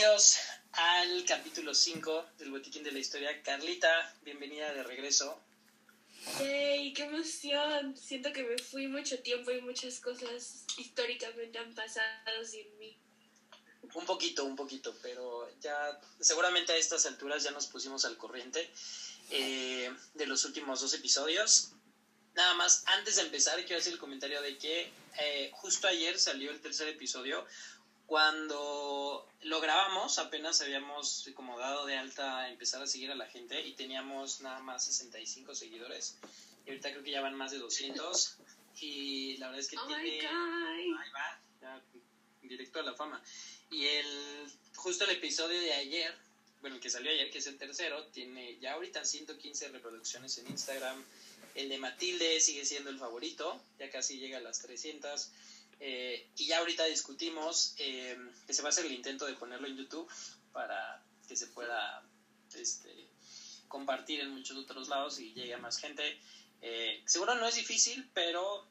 Bienvenidos al capítulo 5 del Botiquín de la Historia. Carlita, bienvenida de regreso. ¡Yay! ¡Qué emoción! Siento que me fui mucho tiempo y muchas cosas históricamente han pasado sin mí. Un poquito, un poquito, pero ya seguramente a estas alturas ya nos pusimos al corriente eh, de los últimos dos episodios. Nada más, antes de empezar, quiero hacer el comentario de que eh, justo ayer salió el tercer episodio. Cuando lo grabamos, apenas habíamos como dado de alta a empezar a seguir a la gente y teníamos nada más 65 seguidores. Y ahorita creo que ya van más de 200. Y la verdad es que Oh tiene. Ahí va, ya, directo a la fama. Y el justo el episodio de ayer, bueno, el que salió ayer, que es el tercero, tiene ya ahorita 115 reproducciones en Instagram. El de Matilde sigue siendo el favorito, ya casi llega a las 300. Eh, y ya ahorita discutimos eh, que se va a hacer el intento de ponerlo en YouTube para que se pueda este, compartir en muchos otros lados y llegue a más gente. Eh, seguro no es difícil, pero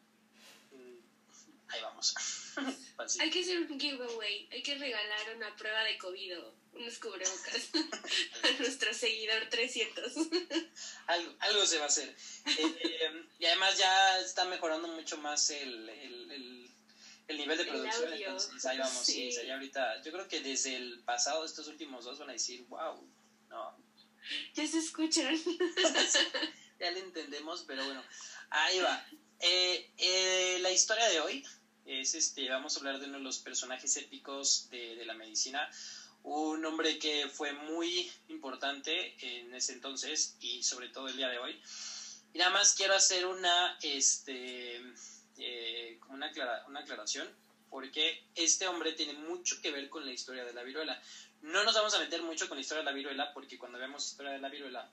mm, ahí vamos. Hay que hacer un giveaway. Hay que regalar una prueba de COVID o unos cubrebocas a nuestro seguidor 300. algo, algo se va a hacer. Eh, eh, y además ya está mejorando mucho más el, el, el, el nivel de producción. Entonces ahí vamos, sí. Ya ahorita, yo creo que desde el pasado, estos últimos dos van a decir, wow, no, ya se escuchan. ya le entendemos, pero bueno, ahí va. Eh, eh, la historia de hoy es este, vamos a hablar de uno de los personajes épicos de, de la medicina, un hombre que fue muy importante en ese entonces y sobre todo el día de hoy. Y nada más quiero hacer una, este, eh, como una, aclara- una aclaración, porque este hombre tiene mucho que ver con la historia de la viruela. No nos vamos a meter mucho con la historia de la viruela, porque cuando veamos historia de la viruela,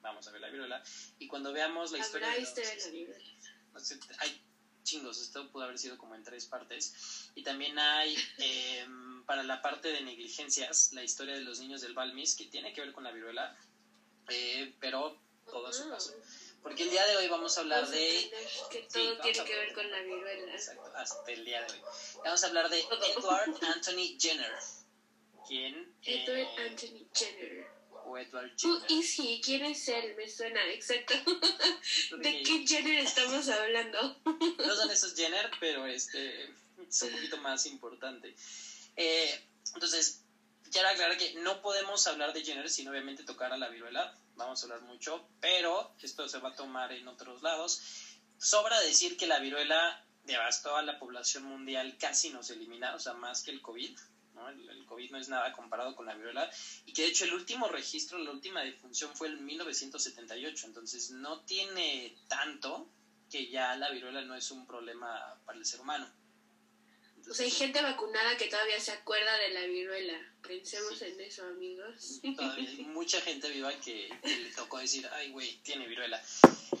vamos a ver la viruela, y cuando veamos la historia de los- historia de la sé, hay chingos, esto pudo haber sido como en tres partes. Y también hay, eh, para la parte de negligencias, la historia de los niños del Balmis, que tiene que ver con la viruela, eh, pero todo a su paso. Porque el día de hoy vamos a hablar Vamos de... que Sí, todo vamos tiene que ver con la viruela. Exacto, hasta el día de hoy. Vamos a hablar de Edward Anthony Jenner. ¿Quién? Edward Eh, Anthony Jenner. o Edward Who Jenner. is he? ¿Quién es él? Me suena, exacto. ¿De qué Jenner estamos hablando? No son esos Jenner, pero este es un poquito más importante. Eh, entonces, quiero aclarar que no podemos hablar de Jenner sin obviamente tocar a la viruela. Vamos a hablar mucho, pero esto se va a tomar en otros lados. Sobra decir que la viruela devastó a la población mundial, casi nos elimina, o sea, más que el COVID. ¿no? El, el COVID no es nada comparado con la viruela. Y que de hecho el último registro, la última defunción fue en 1978. Entonces no tiene tanto que ya la viruela no es un problema para el ser humano. O sea, hay gente vacunada que todavía se acuerda de la viruela. Pensemos en eso, amigos. Todavía hay mucha gente viva que, que le tocó decir, ay, güey, tiene viruela.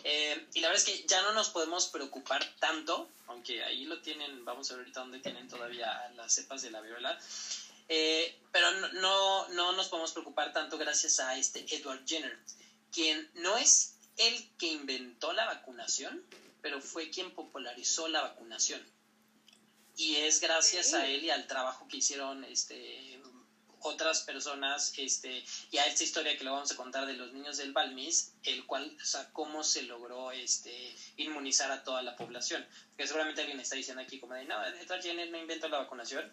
Eh, y la verdad es que ya no nos podemos preocupar tanto, aunque ahí lo tienen, vamos a ver ahorita dónde tienen todavía las cepas de la viruela. Eh, pero no, no, no nos podemos preocupar tanto gracias a este Edward Jenner, quien no es el que inventó la vacunación, pero fue quien popularizó la vacunación. Y es gracias a él y al trabajo que hicieron este, otras personas este, y a esta historia que le vamos a contar de los niños del Balmis, el cual, o sea, cómo se logró este, inmunizar a toda la población. Porque seguramente alguien está diciendo aquí como de, no, Edward Jenner no inventó la vacunación.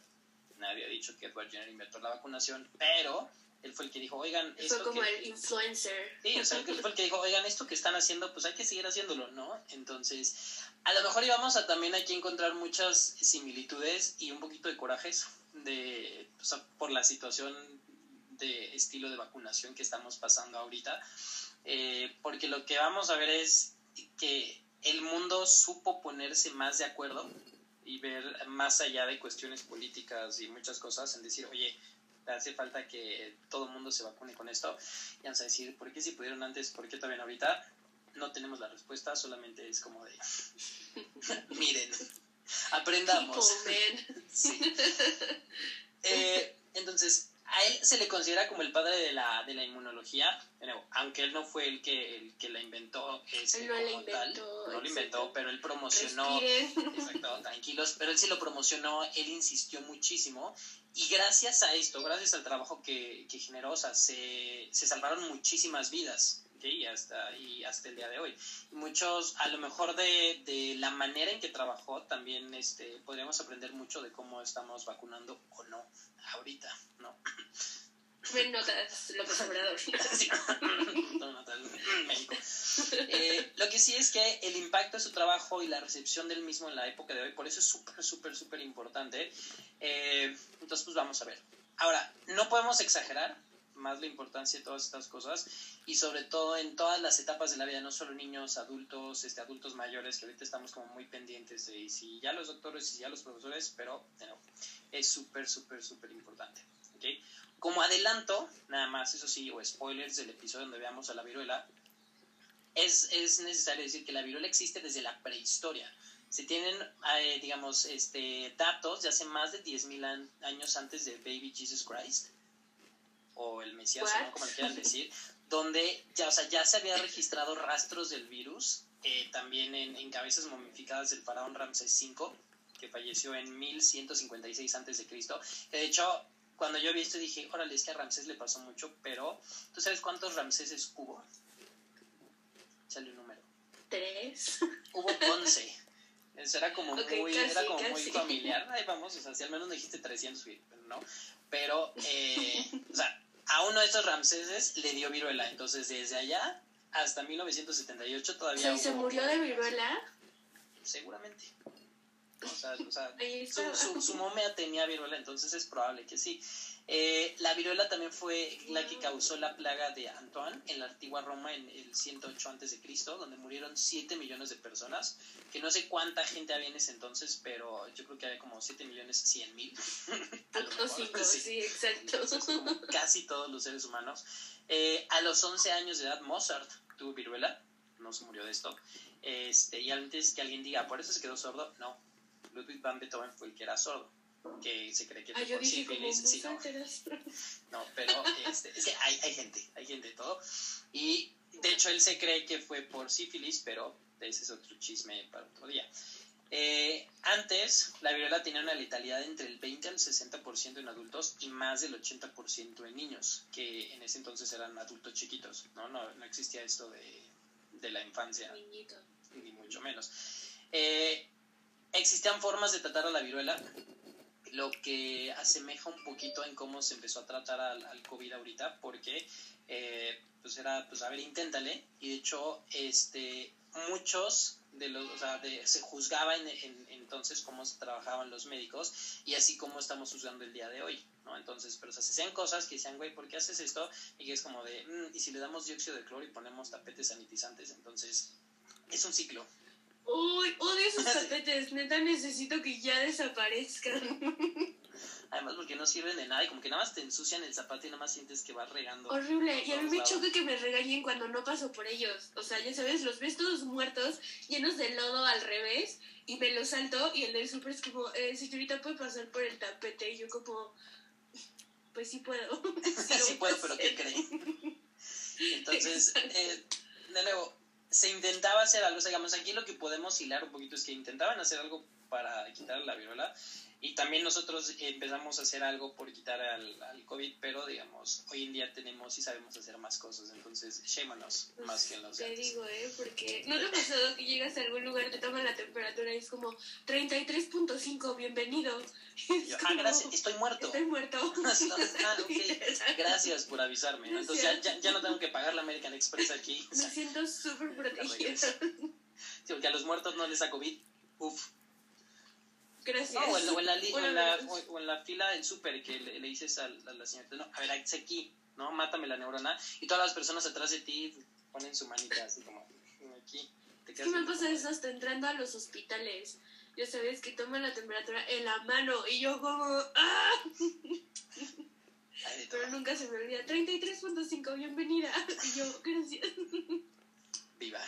Nadie ha dicho que Edward Jenner inventó la vacunación, pero él fue el que dijo, oigan, Fue esto como que... el influencer. Sí, o sea, él fue el que dijo, oigan, esto que están haciendo, pues hay que seguir haciéndolo, ¿no? Entonces, a lo mejor íbamos a también aquí encontrar muchas similitudes y un poquito de corajes de, o sea, por la situación de estilo de vacunación que estamos pasando ahorita, Eh, porque lo que vamos a ver es que el mundo supo ponerse más de acuerdo y ver más allá de cuestiones políticas y muchas cosas en decir, oye, hace falta que todo el mundo se vacune con esto. Y vamos a decir, ¿por qué si pudieron antes, por qué todavía no ahorita? No tenemos la respuesta, solamente es como de, miren, aprendamos. People, man. Sí. Eh, entonces, a él se le considera como el padre de la, de la inmunología, aunque él no fue el que, el que la inventó, este, no tal. inventó, No lo inventó, pero él promocionó. Respiren. Exacto, tranquilos, pero él sí lo promocionó, él insistió muchísimo y gracias a esto, gracias al trabajo que, que generó, o sea, se, se salvaron muchísimas vidas. Y hasta, y hasta el día de hoy. Muchos, a lo mejor de, de la manera en que trabajó, también este, podríamos aprender mucho de cómo estamos vacunando o no ahorita, ¿no? Me notas, López Obrador. Sí. No, México. Eh, lo que sí es que el impacto de su trabajo y la recepción del mismo en la época de hoy, por eso es súper, súper, súper importante. Eh, entonces, pues vamos a ver. Ahora, no podemos exagerar más la importancia de todas estas cosas y sobre todo en todas las etapas de la vida, no solo niños, adultos, este, adultos mayores, que ahorita estamos como muy pendientes de si ya los doctores y si ya los profesores, pero es súper, súper, súper importante. ¿ok? Como adelanto, nada más, eso sí, o spoilers del episodio donde veamos a la viruela, es, es necesario decir que la viruela existe desde la prehistoria. Se tienen, eh, digamos, este, datos de hace más de 10.000 an- años antes de Baby Jesus Christ, o el Mesías? ¿no? como le quieran decir, donde ya, o sea, ya se había registrado rastros del virus, eh, también en, en cabezas momificadas del faraón Ramsés V, que falleció en 1156 a.C. De hecho, cuando yo vi esto dije, órale, es que a Ramsés le pasó mucho, pero ¿tú sabes cuántos Ramséses hubo? Sale un número. Tres. Hubo 11. Eso era como muy, casi, era como muy familiar. Ahí vamos, o sea, si al menos me dijiste 300, güey, pero no. Pero, eh, o sea, a uno de estos Ramséses le dio viruela. Entonces, desde allá hasta 1978 O todavía sea, ¿y se hubo- murió de viruela? Seguramente. O sea, o sea Ahí su, su, su momia tenía viruela, entonces es probable que sí. Eh, la viruela también fue la que causó la plaga de Antoine en la antigua Roma en el 108 a.C., donde murieron 7 millones de personas, que no sé cuánta gente había en ese entonces, pero yo creo que había como 7 millones 100 mil. A lo Punto mejor, cinco, sí. sí, exacto. Entonces, como casi todos los seres humanos. Eh, a los 11 años de edad, Mozart tuvo viruela, no se murió de esto. Este, y antes que alguien diga, ¿por eso se quedó sordo? No. Ludwig van Beethoven fue el que era sordo, que se cree que Ah, fue por sífilis. Sí, no, no, pero este, es que hay, hay gente, hay gente de todo. Y de hecho él se cree que fue por sífilis, pero ese es otro chisme para otro día. Eh, antes, la viruela tenía una letalidad entre el 20 al 60% en adultos y más del 80% en niños, que en ese entonces eran adultos chiquitos, ¿no? No, no existía esto de, de la infancia Niñito. ni mucho menos. Eh, existían formas de tratar a la viruela, lo que asemeja un poquito en cómo se empezó a tratar al, COVID ahorita, porque eh, pues era, pues a ver, inténtale, y de hecho, este, muchos de los, o sea, de- se juzgaba en, en- entonces cómo trabajaban los médicos y así como estamos juzgando el día de hoy, ¿no? Entonces, pero o se hacían cosas que decían, güey, ¿por qué haces esto? Y que es como de, "Mm, y si le damos dióxido de cloro y ponemos tapetes sanitizantes, entonces es un ciclo. Uy, odio esos tapetes. Neta, necesito que ya desaparezcan. Además, porque no sirven de nada y como que nada más te ensucian el zapato y nada más sientes que vas regando. Horrible. Y a mí me lados. choca que me regañen cuando no paso por ellos. O sea, ya sabes, los ves todos muertos, llenos de lodo al revés, y me los salto. Y el del súper es como, eh, señorita, ¿puede pasar por el tapete? Y yo, como, pues sí puedo. Sí, puedo, pero ¿qué creen? Entonces, eh, de nuevo, se intentaba hacer algo, o sea, digamos, aquí lo que podemos hilar un poquito es que intentaban hacer algo para quitar la viruela y también nosotros empezamos a hacer algo por quitar al, al COVID, pero digamos, hoy en día tenemos y sabemos hacer más cosas, entonces, shame on us, más que en los de Te antes. digo, ¿eh? Porque no te ha pasado que llegas a algún lugar, te toman la temperatura y es como 33.5, bienvenido. Es Yo, ah, como, gracias, estoy muerto. Estoy muerto. Ah, ok. Gracias por avisarme. ¿no? Entonces ya, ya, ya no tengo que pagar la American Express aquí. Me siento súper sí, porque a los muertos no les da COVID. Uf. Gracias. No, o, en, o en la, o en la, o- o en la fila del súper que le, le dices a, la- a la señorita, no, a ver, es aquí, ¿no? Mátame la neurona. Y todas las personas atrás de ti ponen su manita así como aquí. Te que me pasa eso hasta entrando a los hospitales. Ya sabes que toman la temperatura en la mano y yo como ¡ah! Pero nunca se me olvida. 33.5, bienvenida. Y yo, gracias. viva.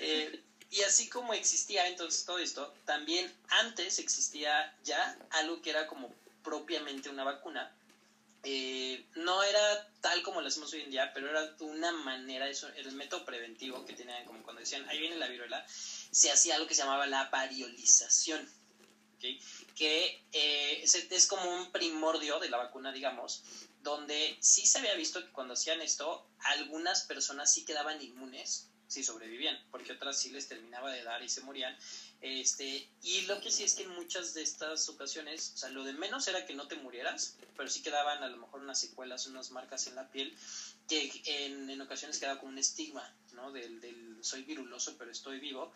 Eh, y así como existía entonces todo esto, también antes existía ya algo que era como propiamente una vacuna, eh, no era tal como lo hacemos hoy en día, pero era una manera, eso, el método preventivo que tenían, como cuando decían, ahí viene la viruela, se hacía algo que se llamaba la variolización, que eh, es, como un primordio de la vacuna, digamos, donde sí se había visto que cuando hacían esto, algunas personas sí quedaban inmunes, sí sobrevivían, porque otras sí les terminaba de dar y se morían. Este, y lo que sí es que en muchas de estas ocasiones, o sea, lo de menos era que no te murieras, pero sí quedaban a lo mejor unas secuelas, unas marcas en la piel, que en, en ocasiones quedaba como un estigma, ¿no? Del, del soy viruloso, pero estoy vivo.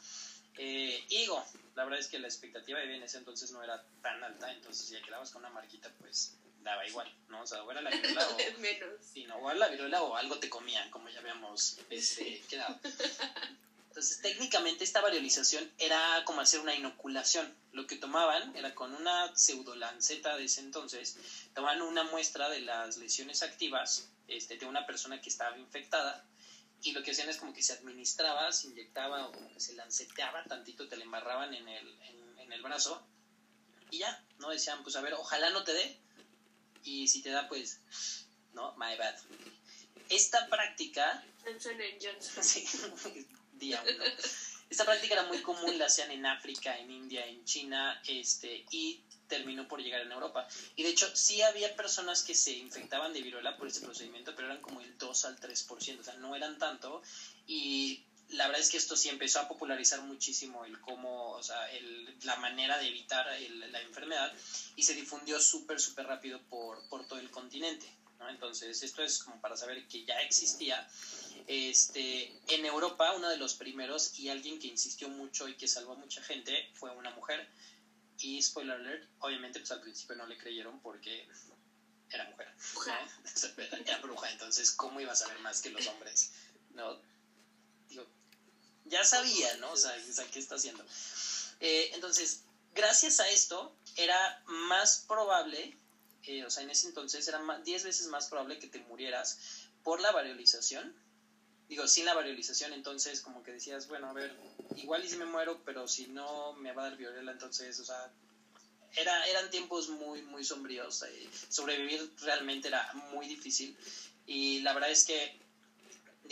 Eh, digo, la verdad es que la expectativa de en ese entonces no era tan alta, entonces si ya quedabas con una marquita, pues daba igual, ¿no? O sea, o era la viruela o, no, o era la viruela o algo te comían, como ya habíamos este, quedado. Entonces, técnicamente esta variolización era como hacer una inoculación. Lo que tomaban era con una pseudolanceta de ese entonces, tomaban una muestra de las lesiones activas este, de una persona que estaba infectada y lo que hacían es como que se administraba, se inyectaba o como que se lanceteaba tantito, te le embarraban en el, en, el brazo y ya, ¿no? Decían, pues a ver, ojalá no te dé y si te da, pues, ¿no? My bad. Esta práctica... Sí, Esta práctica era muy común, la hacían en África, en India, en China, este, y terminó por llegar en Europa. Y de hecho, sí había personas que se infectaban de viruela por este procedimiento, pero eran como el 2 al 3%, o sea, no eran tanto. Y la verdad es que esto sí empezó a popularizar muchísimo el cómo, o sea, el, la manera de evitar la enfermedad y se difundió súper, súper rápido por, por todo el continente. ¿no? Entonces, esto es como para saber que ya existía. Este, en Europa, uno de los primeros y alguien que insistió mucho y que salvó a mucha gente fue una mujer y spoiler alert, obviamente pues al principio no le creyeron porque era mujer. Era bruja, entonces ¿cómo iba a saber más que los hombres? No, digo, ya sabía, ¿no? O sea, ¿qué está haciendo? Eh, entonces, gracias a esto, era más probable, eh, o sea, en ese entonces era 10 veces más probable que te murieras por la variolización digo, sin la variolización, entonces como que decías, bueno, a ver, igual y si me muero, pero si no me va a dar viruela, entonces, o sea, era, eran tiempos muy, muy sombríos. Eh, sobrevivir realmente era muy difícil. Y la verdad es que,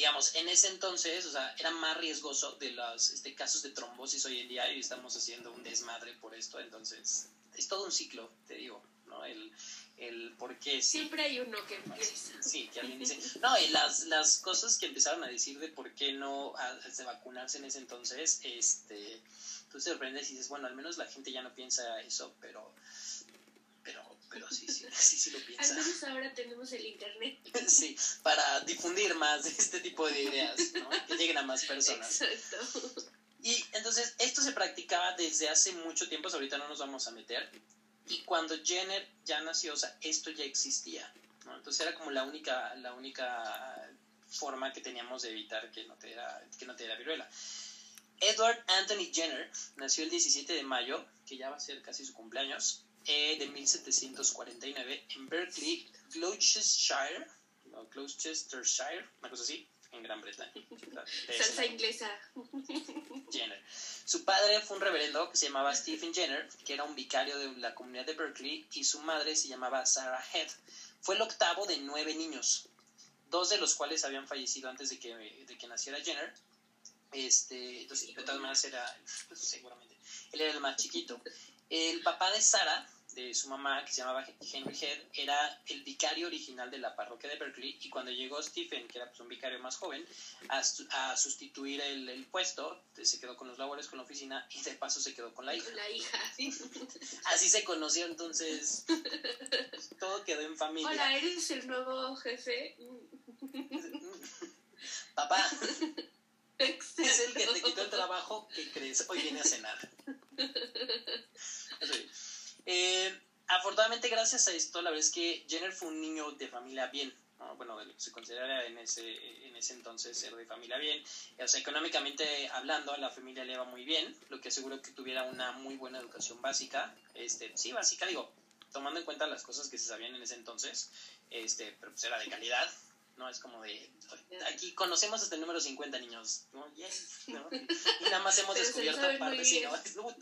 digamos, en ese entonces, o sea, era más riesgoso de los este, casos de trombosis hoy en día y estamos haciendo un desmadre por esto. Entonces, es todo un ciclo, te digo, ¿no? El, el por qué. Siempre hay uno que empieza. Sí, que alguien dice. No, y las, las cosas que empezaron a decir de por qué no de vacunarse en ese entonces, este, tú te sorprendes y dices, bueno, al menos la gente ya no piensa eso, pero. Pero, sí, sí, sí, sí lo piensa. Al menos ahora tenemos el internet. Sí, para difundir más este tipo de ideas, ¿no? Que lleguen a más personas. Exacto. Y entonces esto se practicaba desde hace mucho tiempo, ahorita no nos vamos a meter, y cuando Jenner ya nació, o sea, esto ya existía. ¿no? Entonces era como la única, la única forma que teníamos de evitar que no te diera, que no te diera viruela. Edward Anthony Jenner nació el 17 de mayo, que ya va a ser casi su cumpleaños, eh, de 1749 en Berkeley, Gloucestershire, no, Gloucestershire, una cosa así, en Gran Bretaña. Salsa inglesa. Jenner. Su padre fue un reverendo que se llamaba Stephen Jenner, que era un vicario de la comunidad de Berkeley, y su madre se llamaba Sarah Head. Fue el octavo de nueve niños, dos de los cuales habían fallecido antes de que, de que naciera Jenner. Este, entonces, de todas maneras era, seguramente, él era el más chiquito. El papá de Sarah de su mamá, que se llamaba Henry Head, era el vicario original de la parroquia de Berkeley y cuando llegó Stephen, que era pues, un vicario más joven, a, sustituir el, puesto, se quedó con los labores con la oficina y de paso se quedó con la hija. La hija. Así se conoció entonces. Todo quedó en familia. Hola, ¿eres el nuevo jefe? Papá. Es el que te quitó el trabajo que crees hoy viene a cenar. Eh, afortunadamente, gracias a esto, la verdad es que Jenner fue un niño de familia bien. Bueno, de lo que se considera en ese, en ese entonces ser de familia bien. O sea, económicamente hablando, a la familia le iba muy bien, lo que aseguró que tuviera una muy buena educación básica. Este, sí, básica, digo, tomando en cuenta las cosas que se sabían en ese entonces, este, pero pues era de calidad. ¿no? Es como de, aquí conocemos hasta el número 50 niños, ¿no? Y nada más hemos descubierto partes, ¿no?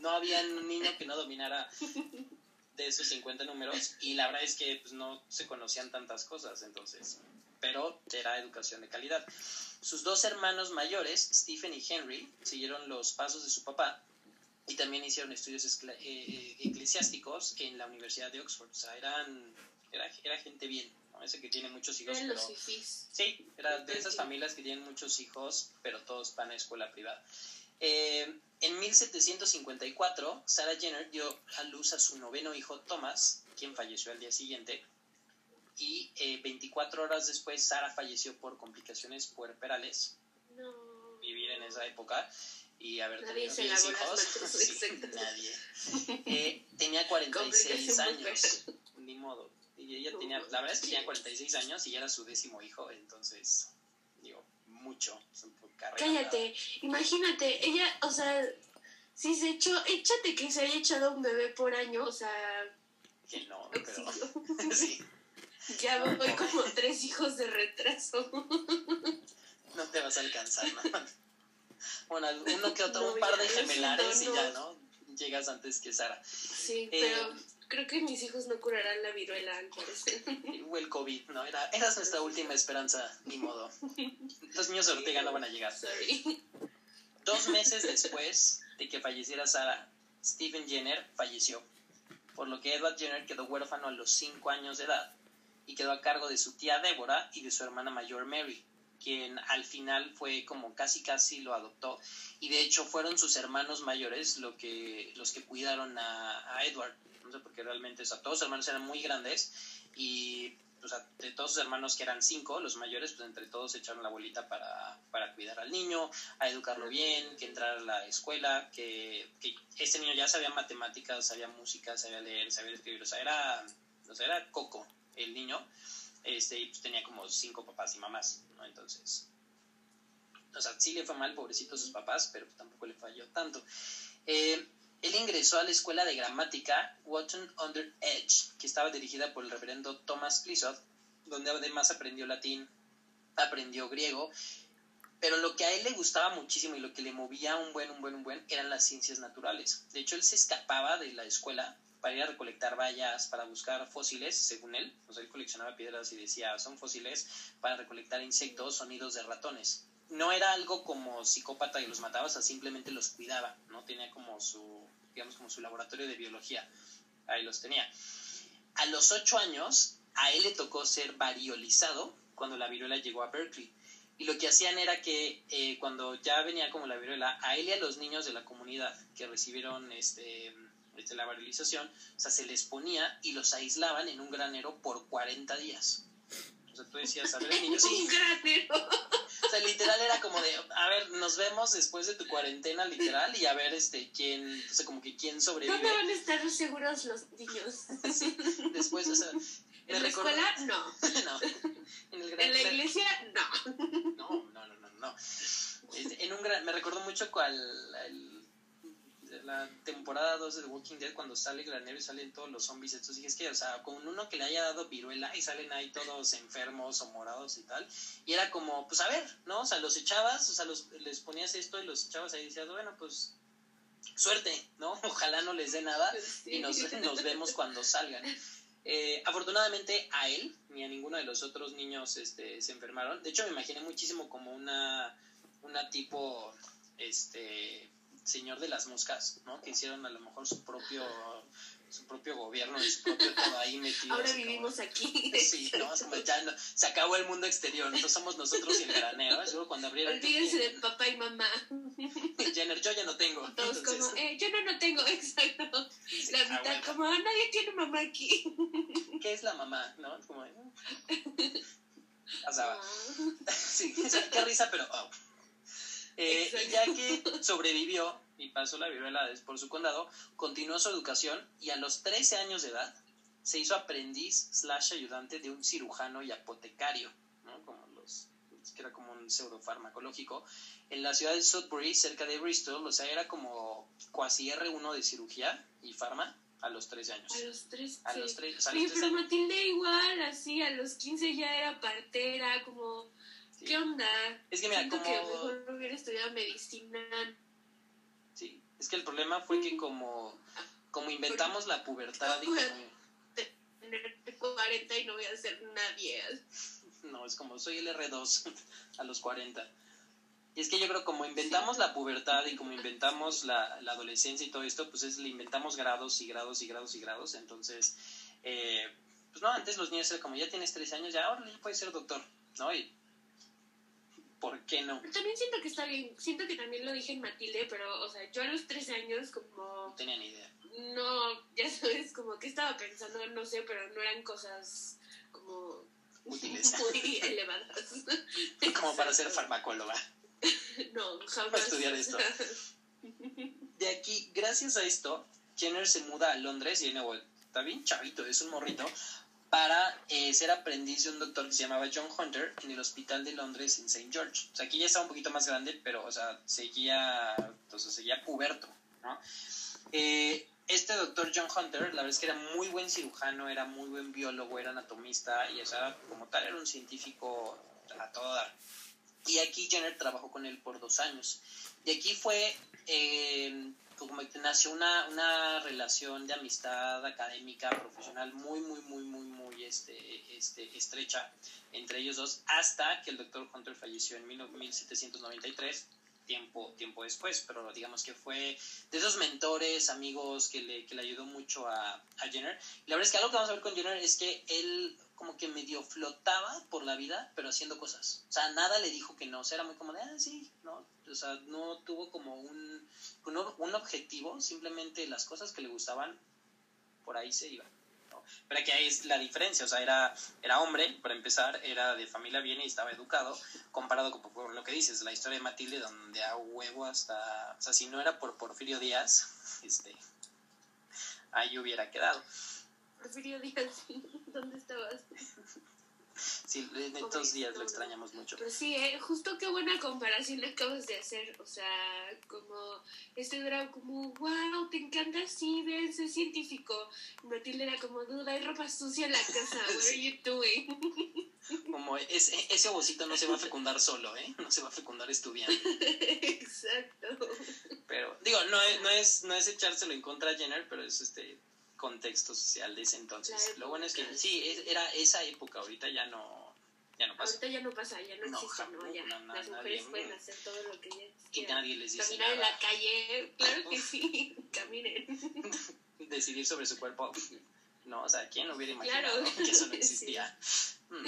No había un niño que no dominara de esos 50 números y la verdad es que pues, no se conocían tantas cosas, entonces, pero era educación de calidad. Sus dos hermanos mayores, Stephen y Henry, siguieron los pasos de su papá y también hicieron estudios escla- eh, eclesiásticos en la Universidad de Oxford. O sea, eran, era, era gente bien, ¿no? Ese que tiene muchos hijos, los fifís. Sí, era de esas familias que tienen muchos hijos, pero todos van a escuela privada. Eh, en 1754, Sarah Jenner dio a luz a su noveno hijo Thomas, quien falleció al día siguiente. Y eh, 24 horas después, Sarah falleció por complicaciones puerperales. No. Vivir en esa época y haber Nadie tenido se 10 lavó las hijos. Sí, nadie. Eh, tenía 46 Complicación años. Ni modo. Y ella tenía, la verdad es que tenía manches. 46 años y ya era su décimo hijo, entonces, digo, mucho. Carrera. Cállate, imagínate, ella, o sea, si se echó, échate que se haya echado un bebé por año, o sea, Que no, pero sí, ya voy como tres hijos de retraso. no te vas a alcanzar, ¿no? Bueno, uno que otro, No, un par de gemelares y ya, no. ¿no? Llegas antes que Sara. Sí, Eh, pero creo que mis hijos no curarán la viruela, al parecer. O el COVID, ¿no? Era, eras nuestra última esperanza, ni modo. Los niños de Ortega no van a llegar. Sorry. Dos meses después de que falleciera Sara, Stephen Jenner falleció, por lo que Edward Jenner quedó huérfano a los 5 años de edad y quedó a cargo de su tía Deborah y de su hermana mayor Mary, quien al final fue como casi casi lo adoptó y de hecho fueron sus hermanos mayores lo que, los que cuidaron a, a Edward, no sé porque realmente, o sea, todos sus hermanos eran muy grandes y o sea, de todos sus hermanos que eran cinco, los mayores, pues entre todos echaron la bolita para, para cuidar al niño, a educarlo bien, que entrara a la escuela, que, que este niño ya sabía matemáticas, sabía música, sabía leer, sabía escribir, o sea, era, o sea, era coco el niño, este, y pues tenía como cinco papás y mamás, ¿no? Entonces, o sea, sí le fue mal, pobrecito sus papás, pero tampoco le falló tanto. Eh, él ingresó a la escuela de gramática Wotton Under Edge, que estaba dirigida por el reverendo Thomas Clissoth, donde además aprendió latín, aprendió griego, pero lo que a él le gustaba muchísimo y lo que le movía un buen, un buen, un buen, eran las ciencias naturales. De hecho, él se escapaba de la escuela para ir a recolectar bayas, para buscar fósiles, según él. O sea, él coleccionaba piedras y decía, son fósiles para recolectar insectos, sonidos de ratones. No era algo como psicópata y los mataba, o simplemente los cuidaba, ¿no? Tenía como su, digamos, como su laboratorio de biología. Ahí los tenía. A los ocho años, a él le tocó ser variolizado cuando la viruela llegó a Berkeley. Y lo que hacían era que eh, cuando ya venía como la viruela, a él y a los niños de la comunidad que recibieron este, este, la variolización, o sea, se les ponía y los aislaban en un granero por 40 días. O sea, tú decías, a ver, el niño, sí, Un granero. o sea, literal era como de, ver, nos vemos después de tu cuarentena, literal, y a ver, este, quién, o sea, como que quién sobrevive. ¿Dónde van a estar seguros los niños? Sí, después, o sea, ¿En la recuerdo- escuela? No. no. En el gran- ¿En la iglesia? No. No, no, no, no, no. En un gran, me recordó mucho cual el- la temporada 2 de The Walking Dead cuando sale Granero y salen todos los zombies. Entonces dije, es que, o sea, con uno que le haya dado viruela y salen ahí todos enfermos o morados y tal. Y era como, pues a ver, ¿no? O sea, los echabas, o sea, los, les ponías esto y los echabas ahí y decías, bueno, pues suerte, ¿no? Ojalá no les dé nada y nos, nos vemos cuando salgan. Eh, afortunadamente a él ni a ninguno de los otros niños este, se enfermaron. De hecho, me imaginé muchísimo como una, una tipo, este, señor de las moscas, ¿no? Que hicieron a lo mejor su propio, su propio gobierno y su propio todo ahí metido. Ahora así como- vivimos aquí. Sí, no, como ya no- se acabó el mundo exterior, entonces somos nosotros y el granero. Seguro cuando abrieron. Olvídense de papá y mamá. Jenner, yo ya no tengo. Todos entonces, como, eh, yo no, no tengo, exacto. sí, La mitad como, "Ah, nadie tiene mamá aquí. ¿Qué es la mamá? ¿No? Como. eh. Ah. Sí, o sea, qué risa, pero. oh. Eh, y ya que sobrevivió y pasó la viruela por su condado, continuó su educación y a los 13 años de edad se hizo aprendiz slash ayudante de un cirujano y apotecario, ¿no? Como los, que era como un pseudo farmacológico, en la ciudad de Sudbury, cerca de Bristol, o sea, era como cuasi R1 de cirugía y farma a los 13 años. A los tres. A sí. los 3, o sea, 13 pero. Matilde igual, así, a los 15 ya era partera, como. ¿Qué onda? Es que mira, Siento como... que mejor hubiera estudiado medicina. Sí, es que el problema fue que como, como inventamos la pubertad y como... Tener 40 y no voy a ser nadie. No, es como soy el R2 a los 40. Y es que yo creo como inventamos la pubertad y como inventamos la, la adolescencia y todo esto, pues es, le inventamos grados y grados y grados y grados. Entonces, eh, pues no, antes los niños eran como, ya tienes 13 años, ya ahora ya puedes ser doctor, ¿no? Y, ¿por qué no? También siento que está bien, siento que también lo dije en Matilde, pero, o sea, yo a los 13 años como... No tenía ni idea. No, ya sabes, como que estaba pensando, no sé, pero no eran cosas como... Útiles. Muy elevadas. como para ser farmacóloga. No, jamás. Para estudiar esto. De aquí, gracias a esto, Jenner se muda a Londres y de nuevo, está bien chavito, es un morrito, para eh, ser aprendiz de un doctor que se llamaba John Hunter en el hospital de Londres en St. George. O sea, aquí ya estaba un poquito más grande, pero, o sea, seguía, entonces, seguía puberto, ¿no? Eh, este doctor John Hunter, la verdad es que era muy buen cirujano, era muy buen biólogo, era anatomista y, o sea, como tal, era un científico a todo dar. Y aquí Jenner trabajó con él por dos años. Y aquí fue eh, como que nació una, una relación de amistad académica, profesional muy, muy, muy, muy, muy este, este, estrecha entre ellos dos, hasta que el doctor Hunter falleció en 1793 tiempo, tiempo después, pero digamos que fue de esos mentores, amigos que le, que le ayudó mucho a, a Jenner. Y la verdad es que algo que vamos a ver con Jenner es que él como que medio flotaba por la vida, pero haciendo cosas. O sea, nada le dijo que no. O sea, era muy como de, ah, sí, ¿no? O sea, no tuvo como un, un, un objetivo, simplemente las cosas que le gustaban, por ahí se iban. Pero que ahí es la diferencia, o sea, era, era hombre, para empezar, era de familia bien y estaba educado, comparado con, con lo que dices, la historia de Matilde, donde a huevo hasta, o sea, si no era por Porfirio Díaz, este, ahí hubiera quedado. Porfirio Díaz, ¿dónde estabas? Sí, en estos días lo extrañamos mucho. Pues sí, eh, justo qué buena comparación acabas de hacer. O sea, como este era como, wow, te encanta así, ves, es científico. Matilde era como, duda, hay ropa sucia en la casa, what are you doing? Como ese, ese ovocito no se va a fecundar solo, ¿eh? No se va a fecundar estudiando. Exacto. Pero, digo, no es, no es, no es echárselo en contra a Jenner, pero es este contexto social de ese entonces. Lo bueno es que sí, es- era esa época, ahorita ya no, ya no pasa. Ahorita ya no pasa, ya no No, existe, jamás, ¿no? Ya, no, las nadie, mujeres mm. pueden hacer todo lo que ellas Y quieran. nadie les dice Caminar en la calle, claro que sí, caminen. Decidir sobre su cuerpo. No, o sea, ¿quién hubiera imaginado Claro. que eso no existía? Mm.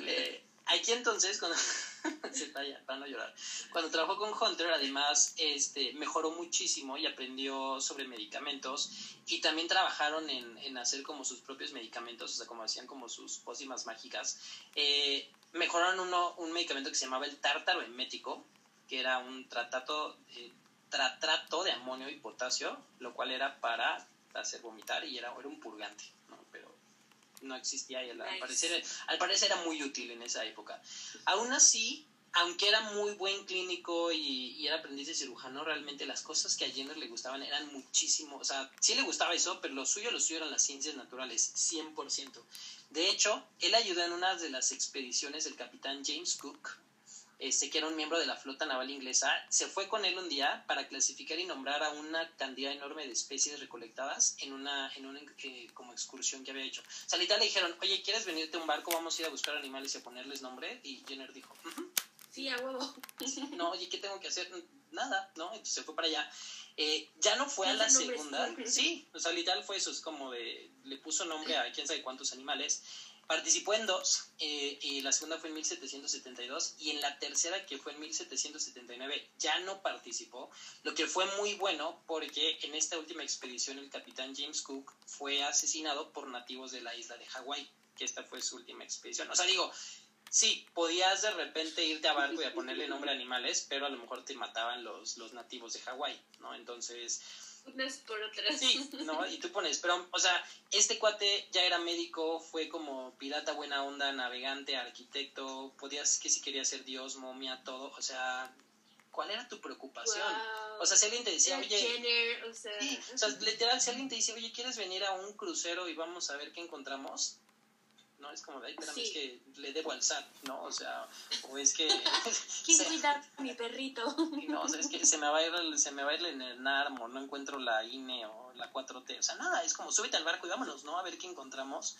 Le- Aquí entonces, cuando se está ya, van a llorar. Cuando trabajó con Hunter, además, este, mejoró muchísimo y aprendió sobre medicamentos y también trabajaron en, en hacer como sus propios medicamentos, o sea, como hacían como sus pócimas mágicas. Eh, mejoraron uno, un medicamento que se llamaba el tártaro emético, que era un tratato, eh, tratrato de amonio y potasio, lo cual era para hacer vomitar y era, era un purgante, ¿no? Pero no existía y al, parecer, al parecer era muy útil en esa época. Aún así, aunque era muy buen clínico y, y era aprendiz de cirujano, realmente las cosas que a Jenner le gustaban eran muchísimo, o sea, sí le gustaba eso, pero lo suyo, lo suyo eran las ciencias naturales, 100%. De hecho, él ayudó en una de las expediciones del capitán James Cook, este, que era un miembro de la flota naval inglesa, se fue con él un día para clasificar y nombrar a una cantidad enorme de especies recolectadas en una, en una eh, como excursión que había hecho. O sea, le dijeron, oye, ¿quieres venirte a un barco? Vamos a ir a buscar animales y a ponerles nombre. Y Jenner dijo. Sí, a huevo. no, oye, ¿qué tengo que hacer? Nada, ¿no? Entonces se fue para allá. Eh, ya no fue a la segunda. Sí, o sea, literal fue eso, es como de, le puso nombre a quién sabe cuántos animales. Participó en dos, eh, y la segunda fue en 1772, y en la tercera, que fue en 1779, ya no participó, lo que fue muy bueno porque en esta última expedición el capitán James Cook fue asesinado por nativos de la isla de Hawái, que esta fue su última expedición. O sea, digo, sí, podías de repente irte a barco y a ponerle nombre a animales, pero a lo mejor te mataban los, los nativos de Hawái, ¿no? Entonces, Unas por otras. Sí, ¿no? Y tú pones, pero, o sea, este cuate ya era médico, fue como pirata buena onda, navegante, arquitecto, podías que si quería ser dios, momia, todo, o sea, ¿cuál era tu preocupación? Wow. O sea, si alguien te decía, oye, Jenner, o sea, sí, o sea, literal, si alguien te dice, oye, ¿quieres venir a un crucero y vamos a ver qué encontramos? ¿No? Es como, ay, espérame, es que le debo al SAT, ¿no? O sea, o es que... ¿Quién cuida a mi perrito? no, o sea, es que se me va a ir, se me va a ir el NARM o no encuentro la INE o la 4T, o sea, nada, es como, súbete al barco y vámonos, ¿no? A ver qué encontramos.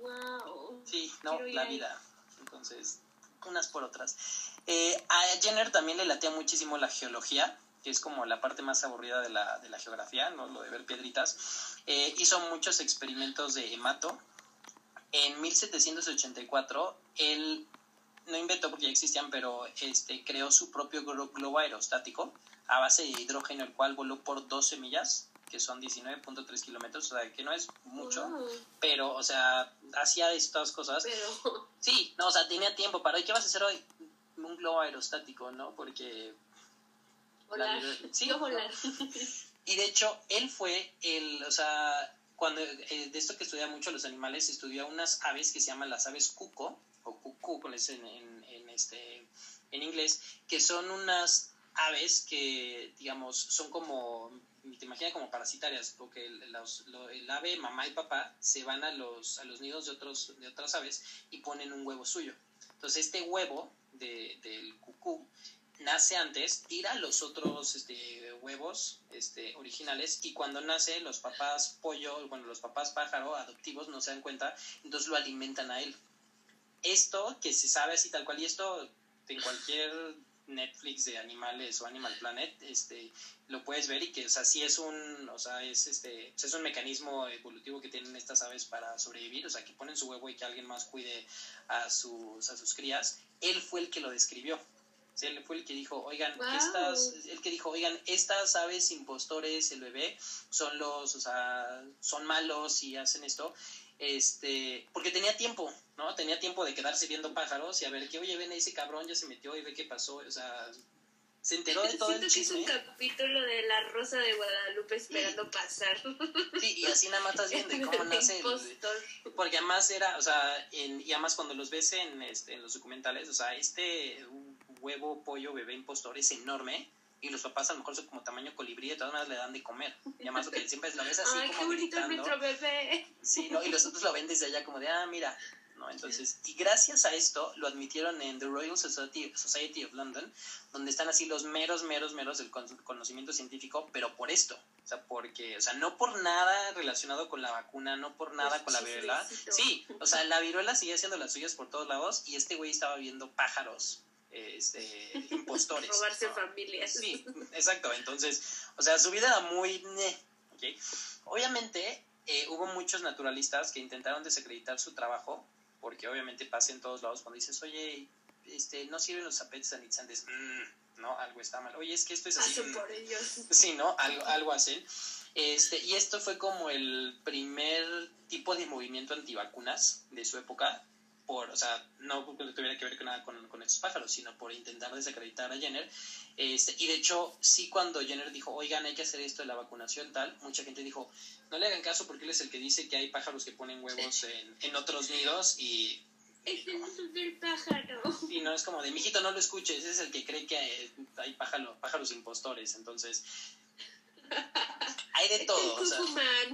Wow. Sí, no, la vida. Entonces, unas por otras. Eh, a Jenner también le latea muchísimo la geología, que es como la parte más aburrida de la, de la geografía, ¿no? Lo de ver piedritas. Eh, hizo muchos experimentos de hemato. En 1784, él no inventó porque ya existían, pero este, creó su propio globo aerostático a base de hidrógeno, el cual voló por 12 millas, que son 19.3 kilómetros, o sea, que no es mucho, pero, o sea, hacía estas cosas. Pero... Sí, no, o sea, tenía tiempo para, ¿qué vas a hacer hoy? Un globo aerostático, ¿no? Porque... Volar. Sí, volar. Y de hecho, él fue el, o sea, cuando, eh, de esto que estudia mucho los animales, estudió unas aves que se llaman las aves cuco, o cucú, en, en, en, este, en inglés, que son unas aves que, digamos, son como, te imaginas como parasitarias, porque el, el, ave mamá y papá se van a los, a los nidos de, otros, de otras aves y ponen un huevo suyo. Entonces, este huevo de, del cucú nace antes, tira los otros este, huevos este, originales y cuando nace los papás pollo, bueno, los papás pájaro adoptivos no se dan cuenta, entonces lo alimentan a él. Esto que se sabe así tal cual y esto en cualquier Netflix de animales o Animal Planet, este, lo puedes ver y que, o sea, sí es un, o sea, es este, es un mecanismo evolutivo que tienen estas aves para sobrevivir, o sea, que ponen su huevo y que alguien más cuide a sus, a sus crías. Él fue el que lo describió él fue el que dijo, oigan, estas, el que dijo, oigan, estas aves impostores, el bebé, son los, o sea, son malos y hacen esto, este, porque tenía tiempo, ¿no? Tenía tiempo de quedarse viendo pájaros y a ver que, oye, ven, ese cabrón ya se metió y ve qué pasó, o sea, se enteró de todo el chisme. Que es un capítulo de La Rosa de Guadalupe esperando pasar. Sí, y así nada más estás viendo cómo nace el, Porque además era, o sea, en, y además cuando los ves en, este, en los documentales, o sea, este huevo, pollo, bebé impostor es enorme y los papás a lo mejor son como tamaño colibrí, de todas maneras le dan de comer. Y además lo que siempre es lo ves así Ay, como qué bonito nuestro bebé. Sí, ¿no? Y los otros lo ven desde allá como de, ah, mira, ¿no? Entonces, y gracias a esto lo admitieron en The Royal Society, Society of London, donde están así los meros, meros, meros del conocimiento científico, pero por esto, o sea, porque, o sea, no por nada relacionado con la vacuna, no por nada con la viruela. Sí, o sea, la viruela sigue haciendo las suyas por todos lados y este güey estaba viendo pájaros este, impostores. Robarse familias. Sí, exacto. Entonces, o sea, su vida era muy... Obviamente, eh, hubo muchos naturalistas que intentaron desacreditar su trabajo, porque obviamente pasa en todos lados cuando dices, oye, este, no sirven los zapetes sanitizantes, mm, no, algo está mal. Oye, es que esto es así. Mm". por ellos. Sí, ¿no? Algo, algo hacen. Este, y esto fue como el primer tipo de movimiento antivacunas de su época, por, o sea, no porque tuviera que ver con nada con, con, estos pájaros, sino por intentar desacreditar a Jenner. Este, y de hecho, sí cuando Jenner dijo, oigan, hay que hacer esto de la vacunación tal, mucha gente dijo, no le hagan caso porque él es el que dice que hay pájaros que ponen huevos en, en otros nidos y... No es del pájaro. Y no es como de, mijito, no lo escuches, ese es el que cree que hay, hay pájaro, pájaros impostores, entonces... Hay de todo. o sea,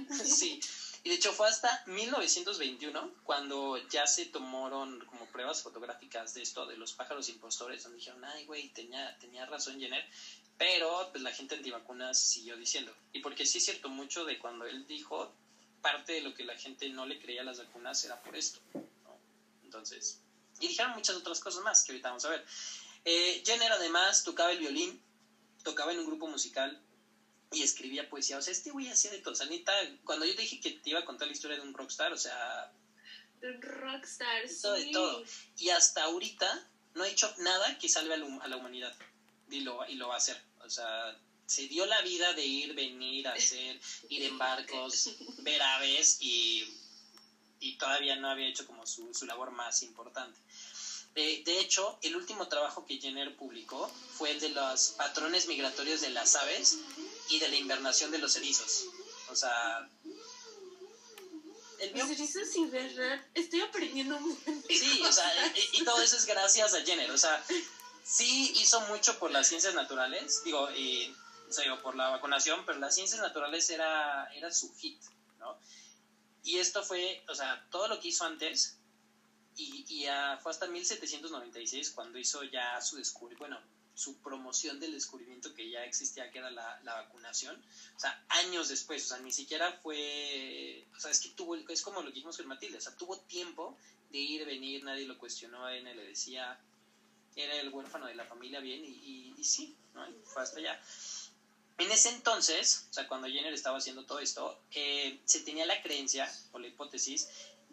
sí. Y de hecho fue hasta 1921 cuando ya se tomaron como pruebas fotográficas de esto, de los pájaros impostores, donde dijeron, ay, güey, tenía, tenía razón Jenner, pero pues la gente antivacunas siguió diciendo. Y porque sí es cierto, mucho de cuando él dijo, parte de lo que la gente no le creía a las vacunas era por esto. Entonces, y dijeron muchas otras cosas más que ahorita vamos a ver. Eh, Jenner además tocaba el violín, tocaba en un grupo musical y escribía poesía. O sea, este güey hacía de todo. O sea, cuando yo te dije que te iba a contar la historia de un rockstar, o sea... Rockstar, sí. de todo. Y hasta ahorita no ha hecho nada que salve a la humanidad. Y lo, y lo va a hacer. O sea, se dio la vida de ir, venir, hacer, ir en barcos, ver aves y, y todavía no había hecho como su, su labor más importante. Eh, de hecho, el último trabajo que Jenner publicó fue el de los patrones migratorios de las aves y de la invernación de los erizos. O sea... Los erizos invernan, estoy aprendiendo un Sí, o sea, y, todo eso es gracias a Jenner. O sea, sí hizo mucho por las ciencias naturales, digo, y, o sea, digo, por la vacunación, pero las ciencias naturales era, era su hit, ¿no? Y esto fue, o sea, todo lo que hizo antes, y, y fue hasta 1796 cuando hizo ya su descubrimiento, bueno, su promoción del descubrimiento que ya existía, que era la, la, vacunación. O sea, años después, o sea, ni siquiera fue, o sea, es que tuvo, es como lo que dijimos con Matilde, o sea, tuvo tiempo de ir, venir, nadie lo cuestionó, a él le decía, era el huérfano de la familia bien, y, y, sí, ¿no? fue hasta allá. En ese entonces, o sea, cuando Jenner estaba haciendo todo esto, eh, se tenía la creencia o la hipótesis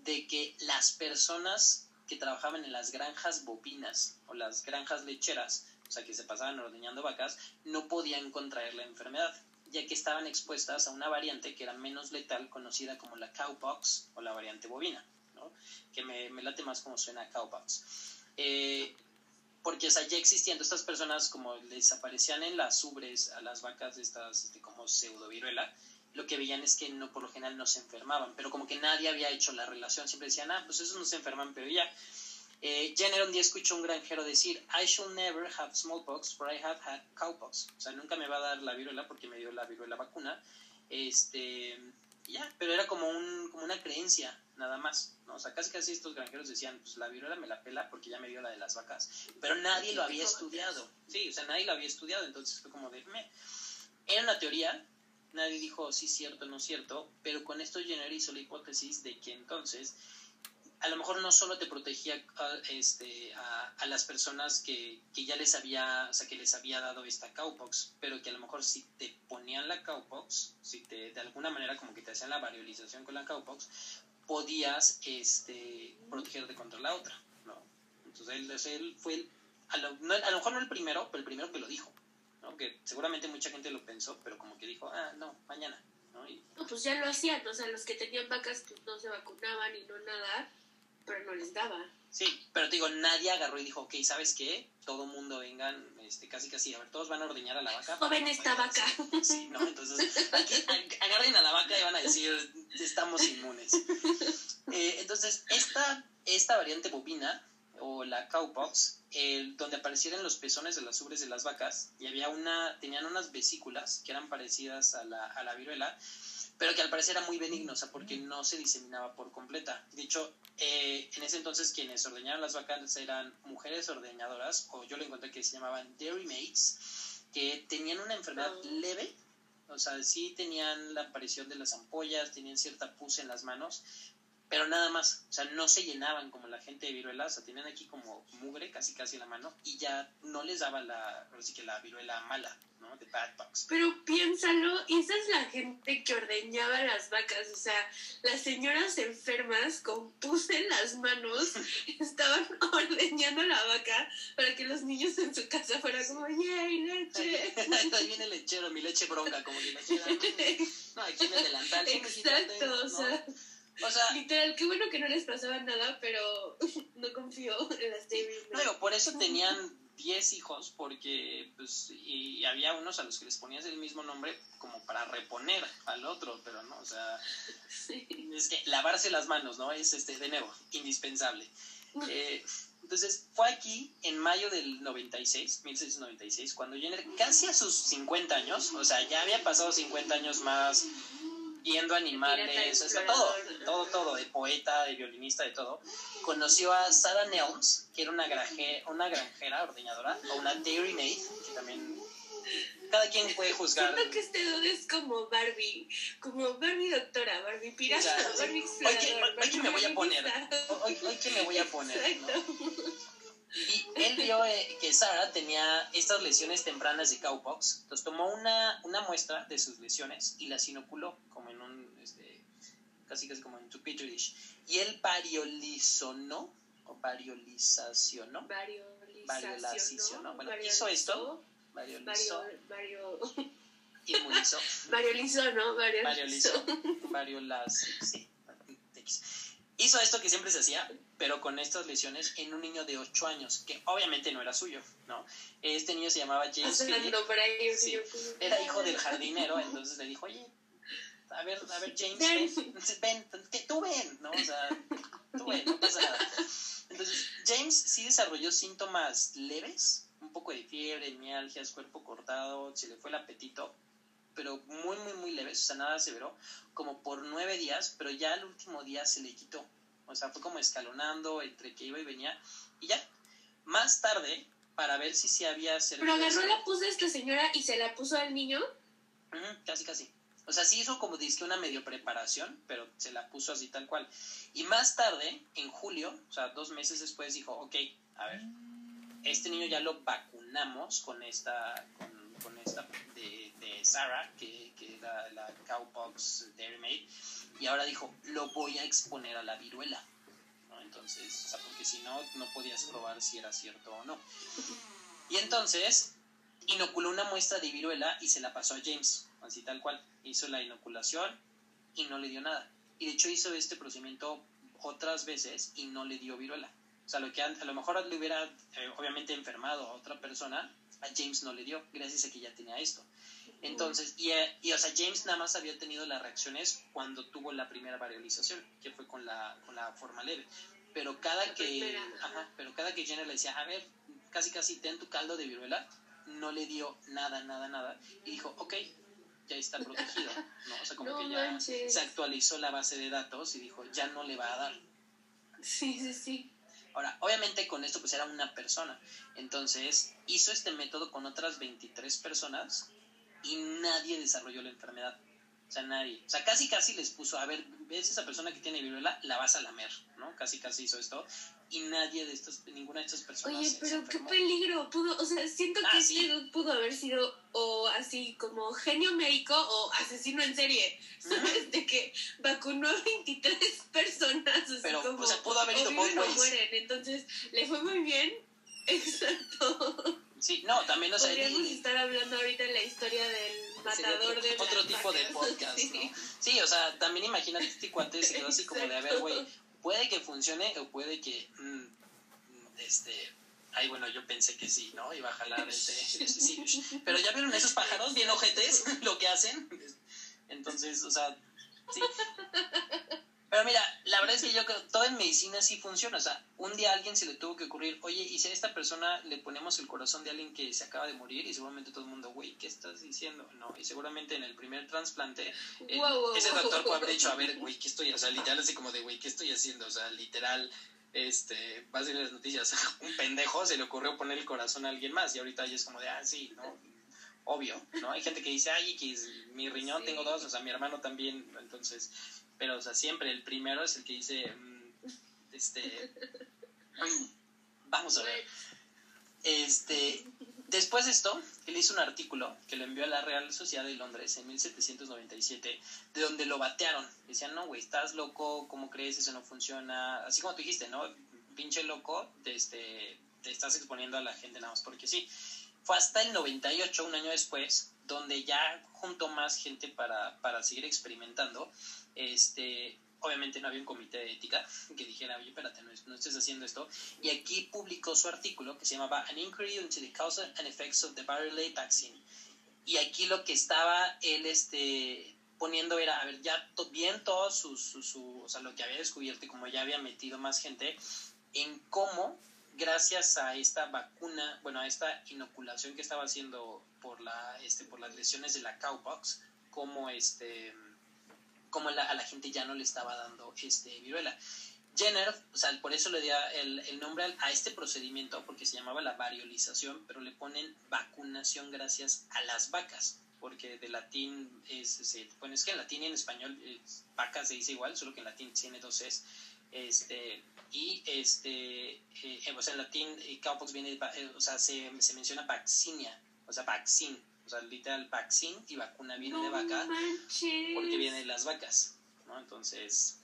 de que las personas que trabajaban en las granjas bovinas o las granjas lecheras, o sea, que se pasaban ordeñando vacas, no podían contraer la enfermedad, ya que estaban expuestas a una variante que era menos letal, conocida como la cowpox o la variante bovina, ¿no? que me, late más como suena cowpox. Eh, porque o sea, ya existían estas personas, como les aparecían en las ubres a las vacas estas este, como pseudoviruela, lo que veían es que no por lo general no se enfermaban, pero como que nadie había hecho la relación, siempre decían, ah, pues esos no se enferman, pero ya. Eh, Jenner un día escuchó a un granjero decir, I shall never have smallpox, for I have had cowpox. O sea, nunca me va a dar la viruela porque me dio la viruela vacuna. Este, ya, pero era como, un, como una creencia, nada más. ¿no? O sea, casi casi estos granjeros decían, pues la viruela me la pela porque ya me dio la de las vacas. Pero nadie lo había estudiado. Sí, o sea, nadie lo había estudiado, entonces fue como de, me. Era una teoría, nadie dijo sí cierto, no cierto, pero con esto Jenner hizo la hipótesis de que entonces a lo mejor no solo te protegía a, este, a, las personas que, que, ya les había, o sea, que les había dado esta cowpox, pero que a lo mejor si te ponían la cowpox, si te, de alguna manera como que te hacían la variolización con la cowpox, podías este, protegerte contra la otra, ¿no? Entonces él, fue, a, lo, a lo mejor no el primero, pero el primero que lo dijo, ¿no? Que seguramente mucha gente lo pensó, pero como que dijo, ah, no, mañana, ¿no? no pues ya lo hacían, o sea, los que tenían vacas pues no se vacunaban y no nada pero no les daba. Sí, pero te digo, nadie agarró y dijo, ok, ¿sabes qué? Todo mundo vengan, este, casi casi, a ver, todos van a ordeñar a la vaca. Joven esta vaca. Sí, ¿no? Entonces, aquí, agarren a la vaca y van a decir, estamos inmunes. Eh, entonces, esta, esta variante bovina, o la cowpox, donde aparecieron los pezones de las ubres de las vacas, y había una, tenían unas vesículas que eran parecidas a la, a la viruela, pero que al parecer era muy benigno, o sea, porque no se diseminaba por completa. De hecho, eh, en ese entonces quienes ordeñaban las vacas eran mujeres ordeñadoras, o yo lo encontré que se llamaban dairy maids, que tenían una enfermedad oh. leve, o sea, sí tenían la aparición de las ampollas, tenían cierta pus en las manos, pero nada más, o sea, no se llenaban como la gente de viruela, o sea, tenían aquí como mugre casi casi en la mano y ya no les daba la, así que la viruela mala, ¿no? De bad bugs. Pero piénsalo, esa es la gente que ordeñaba las vacas, o sea, las señoras enfermas con pus en las manos estaban ordeñando la vaca para que los niños en su casa fueran como, ¡yay, leche! Ahí viene el lechero, mi leche bronca, como que imaginan. No, aquí en el delantal. Exacto, o sea... O sea, literal, qué bueno que no les pasaba nada, pero no confío en las Dairy No, digo, por eso tenían 10 hijos, porque pues, y había unos a los que les ponías el mismo nombre como para reponer al otro, pero no, o sea, es que lavarse las manos, ¿no? Es este, de nuevo, indispensable. Eh, entonces, fue aquí en mayo del 96, 1696, cuando Jenner, casi a sus 50 años, o sea, ya había pasado 50 años más viendo animales, o todo, todo, todo, de poeta, de violinista, de todo. Conoció a Sarah Nelms, que era una, granje, una granjera ordeñadora, o una dairy maid, que también cada quien puede juzgar. Siento que este dude es como Barbie, como Barbie doctora, Barbie pirata, Barbie explorador, Hoy, que me voy a poner, hoy, hoy que me voy a poner, Y él vio eh, que Sara tenía estas lesiones tempranas de cowpox, entonces tomó una, una muestra de sus lesiones y las inoculó como en un, este, casi casi como en tu petri dish. Y él variolizonó, o variolizacionó, variolizacionó, bueno, hizo esto, variolizó, vario, inmunizó, variolizó, ¿no? Variolizó, variolaz, sí, hizo esto que siempre se hacía, pero con estas lesiones en un niño de 8 años, que obviamente no era suyo, ¿no? Este niño se llamaba James Philip. Sí, era hijo del jardinero, entonces le dijo, oye, a ver, a ver, James, ven, ven, tú ven, ¿no? O sea, tú ven, no pasa nada. Entonces, James sí desarrolló síntomas leves, un poco de fiebre, mialgias, cuerpo cortado, se le fue el apetito, pero muy, muy, muy leves, o sea, nada severo, como por nueve días, pero ya el último día se le quitó. O sea, fue como escalonando entre que iba y venía, y ya. Más tarde, para ver si se había servido. Pero agarró la pus de esta señora y se la puso al niño. casi, casi. O sea, sí hizo como dice una medio preparación, pero se la puso así tal cual. Y más tarde, en julio, o sea, dos meses después, dijo, ok, a ver, este niño ya lo vacunamos con esta, con, esta de, de Sarah, que, que era la Cowpox Dairy Maid, y ahora dijo, lo voy a exponer a la viruela. Entonces, o sea, porque si no, no podías probar si era cierto o no. Y entonces, inoculó una muestra de viruela y se la pasó a James, así tal cual. Hizo la inoculación y no le dio nada. Y de hecho hizo este procedimiento otras veces y no le dio viruela. O sea, lo que a, lo mejor le hubiera eh, obviamente enfermado a otra persona, a James no le dio, gracias a que ya tenía esto. Entonces, y, eh, y, o sea, James nada más había tenido las reacciones cuando tuvo la primera variolización, que fue con la, con la forma leve. Pero cada que, ajá, pero cada que Jenner le decía, a ver, casi casi ten tu caldo de viruela, no le dio nada, nada, nada. Y dijo, ok, ya está protegido. ¿no? O sea, como que ya se actualizó la base de datos y dijo, ya no le va a dar. Sí, sí, sí. Ahora, obviamente con esto pues era una persona. Entonces hizo este método con otras 23 personas y nadie desarrolló la enfermedad. O sea, nadie. O sea, casi casi les puso, a ver, ves esa persona que tiene viruela, la vas a lamer, ¿no? Casi casi hizo esto. Y nadie de estas, ninguna de estas personas. Oye, pero qué peligro. Pudo, o sea, siento que ah, este pudo haber sido o así como genio médico o asesino en serie. ¿Sabes? De que vacunó a 23 personas. pero, como, o sea, pudo haber ido no mueren. Entonces, le fue muy bien. Exacto. Sí, no, también, o sea. Podríamos estar hablando ahorita en la historia del matador de Otro tipo de podcast, ¿no? Sí, o sea, también imagínate este cuate se quedó así como de, a ver, güey, puede que funcione o puede que, mm, este, ay, bueno, yo pensé que sí, ¿no? Iba a jalar este, sí, pero ya vieron esos pájaros bien ojetes, lo que hacen. Entonces, o sea, sí. Pero mira, la verdad es que yo creo que todo en medicina sí funciona. O sea, un día a alguien se le tuvo que ocurrir, oye, ¿y si a esta persona le ponemos el corazón de alguien que se acaba de morir? Y seguramente todo el mundo, güey, ¿qué estás diciendo? No, y seguramente en el primer trasplante, ese doctor puede haber dicho, a ver, güey, ¿qué estoy? O sea, literal, así como de, güey, ¿qué estoy haciendo? O sea, literal, este, vas a ir las noticias, un pendejo se le ocurrió poner el corazón a alguien más. Y ahorita ya es como de, ah, sí, ¿no? Obvio, ¿no? Hay gente que dice, ay, que mi riñón tengo dos, o sea, mi hermano también, entonces pero, o sea, siempre el primero es el que dice, mm, este, mm, vamos a ver. Este, después de esto, él hizo un artículo que lo envió a la Real Sociedad de Londres en 1797, de donde lo batearon. Decían, no, güey, estás loco, ¿cómo crees? Eso no funciona. Así como tú dijiste, ¿no? Pinche loco, este, te estás exponiendo a la gente nada más porque sí. Fue hasta el 98, un año después, donde ya juntó más gente para, para seguir experimentando este, obviamente no había un comité de ética que dijera, oye, espérate, no, estés haciendo esto. Y aquí publicó su artículo que se llamaba An Inquiry into the Causes and Effects of the Viral Vaccine. Y aquí lo que estaba él este, poniendo era, a ver, ya bien todo su, su, o sea, lo que había descubierto y como ya había metido más gente, en cómo, gracias a esta vacuna, bueno, a esta inoculación que estaba haciendo por, la, este, por las lesiones de la cowpox, como este como a la gente ya no le estaba dando este viruela. Jenner, o sea, por eso le dio el, nombre a este procedimiento, porque se llamaba la variolización, pero le ponen vacunación gracias a las vacas, porque de latín es, bueno, es que en latín y en español vaca se dice igual, solo que en latín tiene dos es, este, y este, eh, o sea, en latín eh, cowpox viene, eh, o sea, se, se menciona vaccinia, o sea, vaccine, literal, vaccine y vacuna viene de vaca porque viene de las vacas, ¿no? Entonces,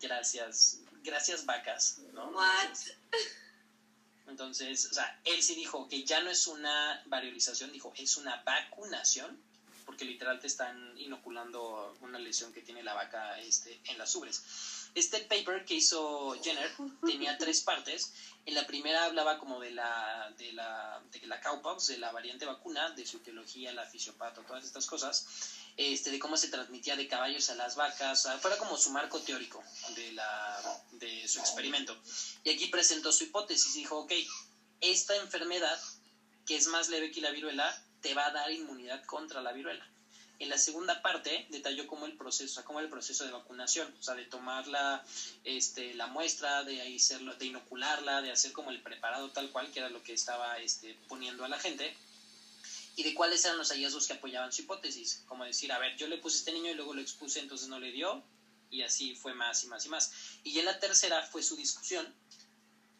gracias, gracias vacas, ¿no? Entonces, o sea, él sí dijo que ya no es una variolización, dijo, es una vacunación, porque literal te están inoculando una lesión que tiene la vaca este, en las ubres. Este paper que hizo Jenner tenía tres partes. En la primera hablaba como de la, de la, de la cowpox, de la variante vacuna, de su etiología, la fisiopato, todas estas cosas, este, de cómo se transmitía de caballos a las vacas, fuera como su marco teórico de, la, de su experimento. Y aquí presentó su hipótesis, dijo, ok, esta enfermedad, que es más leve que la viruela, te va a dar inmunidad contra la viruela. En la segunda parte detalló cómo el proceso, cómo el proceso de vacunación, o sea, de tomar la, este, la muestra, de hacerlo, de inocularla, de hacer como el preparado tal cual, que era lo que estaba este, poniendo a la gente, y de cuáles eran los hallazgos que apoyaban su hipótesis, como decir, a ver, yo le puse este niño y luego lo expuse, entonces no le dio, y así fue más y más y más. Y en la tercera fue su discusión,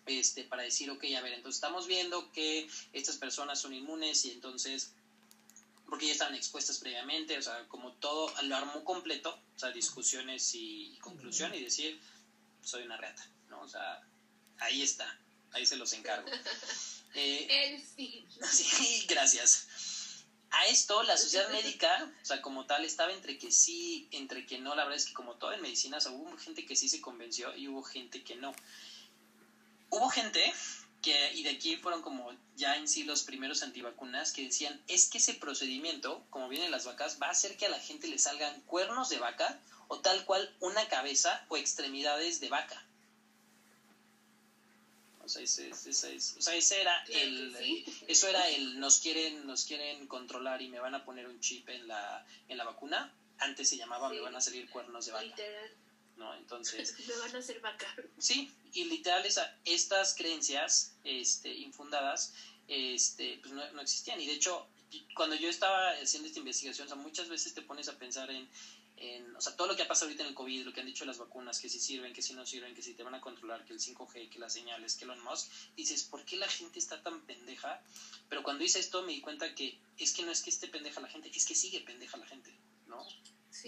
este, para decir, ok, a ver, entonces estamos viendo que estas personas son inmunes y entonces, porque ya estaban expuestas previamente, o sea, como todo, lo armó completo, o sea, discusiones y, conclusión y decir, soy una reata, ¿no? O sea, ahí está, ahí se los encargo. Eh, sí. sí, gracias. A esto la sociedad médica, o sea, como tal, estaba entre que sí, entre que no. La verdad es que como todo en medicina, o sea, hubo gente que sí se convenció y hubo gente que no. Hubo gente que, y de aquí fueron como ya en sí los primeros antivacunas, que decían, es que ese procedimiento, como vienen las vacas, va a hacer que a la gente le salgan cuernos de vaca o tal cual una cabeza o extremidades de vaca. O sea, ese, o sea, ese era el, eso era el, nos quieren, nos quieren controlar y me van a poner un chip en la, en la vacuna. Antes se llamaba, me van a salir cuernos de vaca. Literal. ¿No? Entonces... Me van a hacer vaca. Sí, y literal esa, estas creencias este, infundadas este, pues no, no, existían. Y de hecho, cuando yo estaba haciendo esta investigación, o sea, muchas veces te pones a pensar en, en, o sea, todo lo que ha pasado ahorita en el COVID, lo que han dicho las vacunas, que si sirven, que si no sirven, que si te van a controlar, que el 5G, que las señales, que Elon Musk, dices, ¿por qué la gente está tan pendeja? Pero cuando hice esto me di cuenta que es que no es que esté pendeja la gente, es que sigue pendeja la gente, ¿no?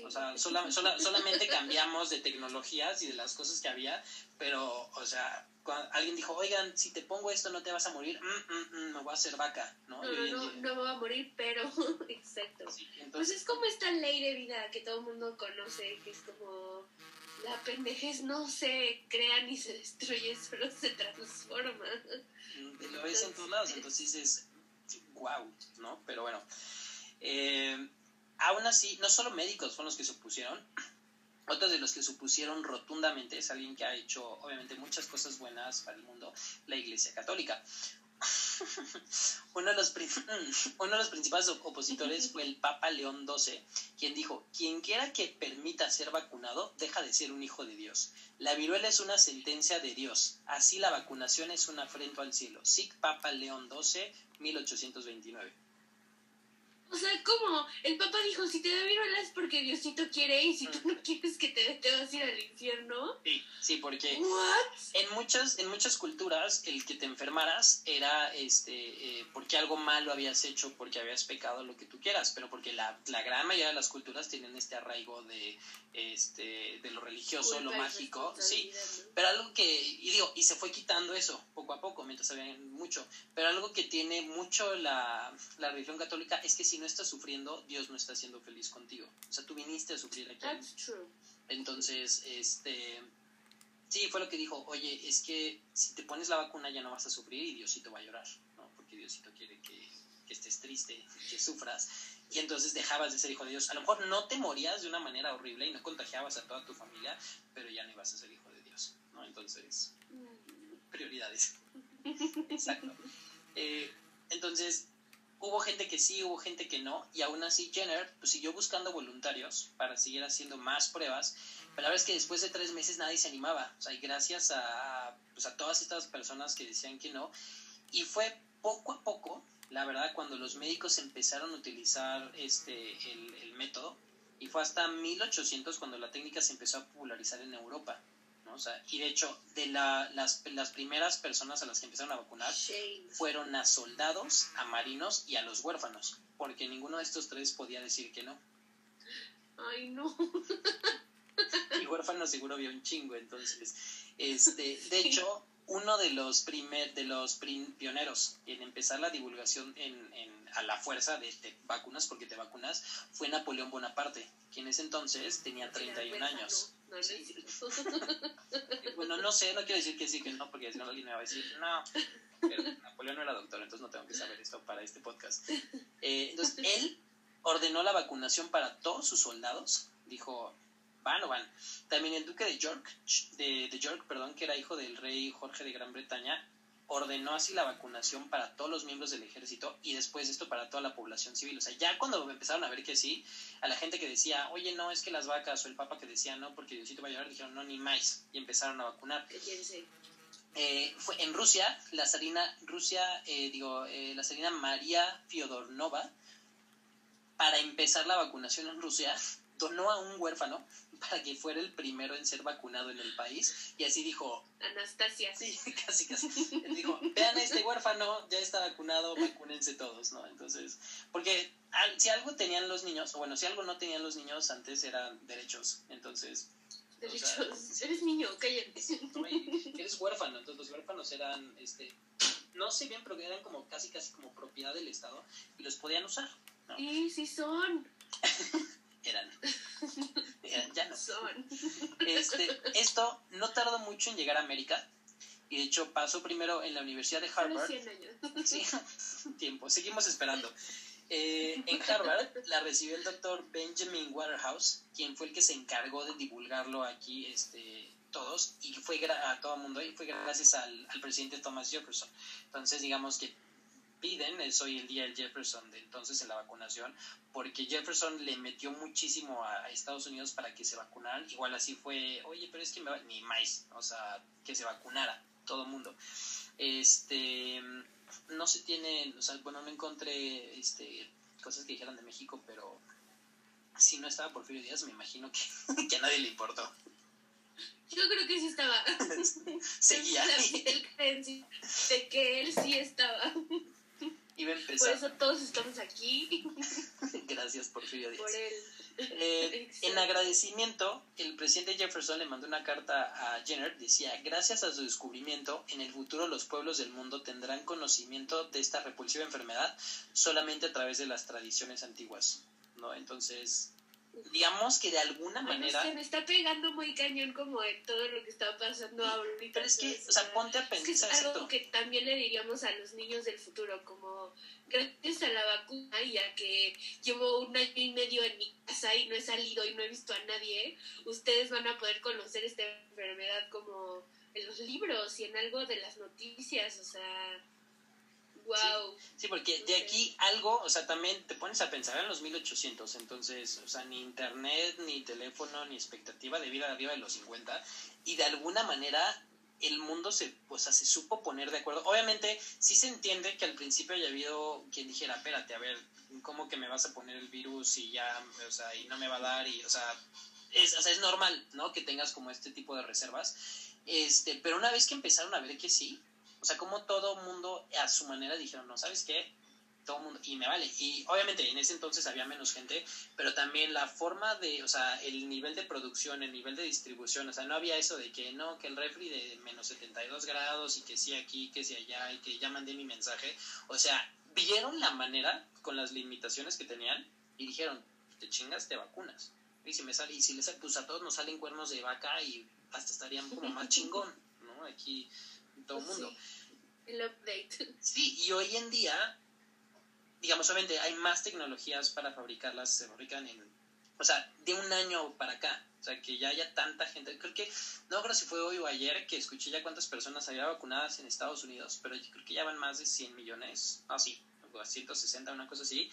O sea, solamente cambiamos de tecnologías y de las cosas que había, pero, o sea, cuando alguien dijo, oigan, si te pongo esto no te vas a morir, mm, mm, mm, me voy a hacer vaca, ¿no? No, no, no, no me voy a morir, pero, exacto. pues es como esta ley de vida que todo el mundo conoce, que es como, la pendejez no se crea ni se destruye, solo se transforma. Lo ves en todos lados, entonces dices, wow, ¿no? Pero bueno. Eh, aún así, no solo médicos fueron los que se opusieron, otros de los que se opusieron rotundamente es alguien que ha hecho, obviamente, muchas cosas buenas para el mundo, la Iglesia Católica. uno, de los, uno de los principales opositores fue el Papa León XII, quien dijo, quien quiera que permita ser vacunado, deja de ser un hijo de Dios. La viruela es una sentencia de Dios, así la vacunación es un afrento al cielo. Sic Papa León XII, 1829. O sea, como el Papa dijo, si te da viruela es porque Diosito quiere y si tú no quieres que te dé, te vas a ir al infierno. Sí, sí, porque en muchas en muchas culturas el que te enfermaras era este eh, porque algo malo habías hecho, porque habías pecado, lo que tú quieras, pero porque la, la gran mayoría de las culturas tienen este arraigo de este de lo religioso, lo mágico, sí, pero algo que y digo, y se fue quitando eso poco a poco mientras había mucho, pero algo que tiene mucho la, la religión católica es que si no estás sufriendo, Dios no está siendo feliz contigo. O sea, tú viniste a sufrir aquí. That's true. Entonces, este, sí, fue lo que dijo, oye, es que si te pones la vacuna ya no vas a sufrir y Diosito va a llorar, ¿no? Porque Diosito quiere que, que estés triste, que sufras. Y entonces dejabas de ser hijo de Dios. A lo mejor no te morías de una manera horrible y no contagiabas a toda tu familia, pero ya no ibas a ser hijo de Dios, ¿no? Entonces, prioridades. Exacto. Eh, entonces, hubo gente que sí, hubo gente que no, y aún así Jenner pues, siguió buscando voluntarios para seguir haciendo más pruebas, pero la verdad es que después de tres meses nadie se animaba, o sea, y gracias a, pues, a todas estas personas que decían que no, y fue poco a poco, la verdad, cuando los médicos empezaron a utilizar este, el, el método, y fue hasta 1800 cuando la técnica se empezó a popularizar en Europa. O sea, y de hecho, de la, las, las, primeras personas a las que empezaron a vacunar fueron a soldados, a marinos y a los huérfanos, porque ninguno de estos tres podía decir que no. Ay, no. Y huérfano seguro vio un chingo, entonces, este, de hecho, uno de los primer, de los pioneros en empezar la divulgación en, en a la fuerza de, de, vacunas, porque te vacunas, fue Napoleón Bonaparte, quien en ese entonces tenía 31 años. Bueno, no sé, no quiero decir que sí, que no, porque si no alguien me va a decir, no, pero Napoleón no era doctor, entonces no tengo que saber esto para este podcast. Eh, entonces, él ordenó la vacunación para todos sus soldados, dijo, van o van. También el duque de York, de, de York, perdón, que era hijo del rey Jorge de Gran Bretaña, ordenó así la vacunación para todos los miembros del ejército y después esto para toda la población civil. O sea, ya cuando empezaron a ver que sí, a la gente que decía, oye, no, es que las vacas, o el papa que decía, no, porque Diosito va a llorar, dijeron, no, ni más, y empezaron a vacunar. Eh, fue en Rusia, la zarina, Rusia, eh, digo, eh, la zarina María Fiodornova, para empezar la vacunación en Rusia, donó a un huérfano para que fuera el primero en ser vacunado en el país. Y así dijo... Anastasia. Sí, casi, casi. dijo, vean a este huérfano, ya está vacunado, vacúnense todos, ¿no? Entonces, porque si algo tenían los niños, o bueno, si algo no tenían los niños antes eran derechos. Entonces... Derechos. eres niño, cállate. Eres huérfano, entonces los huérfanos eran, este, no sé bien, pero eran como casi, casi como propiedad del Estado y los podían usar. ¿no? Sí, sí son. eran. ya no. Son. Este, esto no tardó mucho en llegar a América. Y de hecho pasó primero en la Universidad de Harvard. 100 años. Sí, tiempo. Seguimos esperando. Eh, en Harvard la recibió el doctor Benjamin Waterhouse, quien fue el que se encargó de divulgarlo aquí este, todos, y fue a todo el mundo, y fue gracias al, al presidente Thomas Jefferson. Entonces, digamos que piden es hoy el día el Jefferson de entonces en la vacunación, porque Jefferson le metió muchísimo a, Estados Unidos para que se vacunaran. Igual así fue, oye, pero es que me va, ni más, o sea, que se vacunara todo mundo. Este, no se tiene, o sea, bueno, no encontré este, cosas que dijeran de México, pero si no estaba Porfirio Díaz, me imagino que, que a nadie le importó. Yo creo que sí estaba. Seguía. de que él sí estaba. Por eso todos estamos aquí. Gracias, Porfirio Díaz. Por él. Eh, en agradecimiento, el presidente Jefferson le mandó una carta a Jenner. Decía: Gracias a su descubrimiento, en el futuro los pueblos del mundo tendrán conocimiento de esta repulsiva enfermedad solamente a través de las tradiciones antiguas. ¿no? Entonces, digamos que de alguna manera... Se me está pegando muy cañón como de todo lo que está pasando ahorita. Pero es que, o sea, ponte a pensar... Es, algo que también le diríamos a los niños del futuro, como gracias a la vacuna y a que llevo un año y medio en mi casa y no he salido y no he visto a nadie, ustedes van a poder conocer esta enfermedad como en los libros y en algo de las noticias, o sea Wow. Sí, porque de aquí algo, o sea, también te pones a pensar en los 1800, entonces, o sea, ni internet, ni teléfono, ni expectativa de vida arriba de los 50, y de alguna manera el mundo se, pues, se supo poner de acuerdo. Obviamente, sí se entiende que al principio haya habido quien dijera, espérate, a ver, ¿cómo que me vas a poner el virus y ya, o sea, y no me va a dar? Y, o sea, es, o sea, es normal, ¿no? Que tengas como este tipo de reservas. Este, pero una vez que empezaron a ver que sí, o sea, como todo mundo a su manera dijeron, no, ¿sabes qué? Todo mundo, y me vale. Y obviamente en ese entonces había menos gente, pero también la forma de, o sea, el nivel de producción, el nivel de distribución, o sea, no había eso de que no, que el refri de menos 72 grados y que sí aquí, que sí allá y que ya mandé mi mensaje. O sea, vieron la manera con las limitaciones que tenían y dijeron, te chingas, te vacunas. Y si me sale, y si les pues a todos nos salen cuernos de vaca y hasta estarían como más chingón, ¿no? Aquí todo el mundo. El update. Sí, y hoy en día, digamos, obviamente hay más tecnologías para fabricarlas, se fabrican en, o sea, de un año para acá. O sea, que ya haya tanta gente. Creo que, no creo si fue hoy o ayer que escuché ya cuántas personas había vacunadas en Estados Unidos, pero yo creo que ya van más de 100 millones. Ah, sí, 160, una cosa así.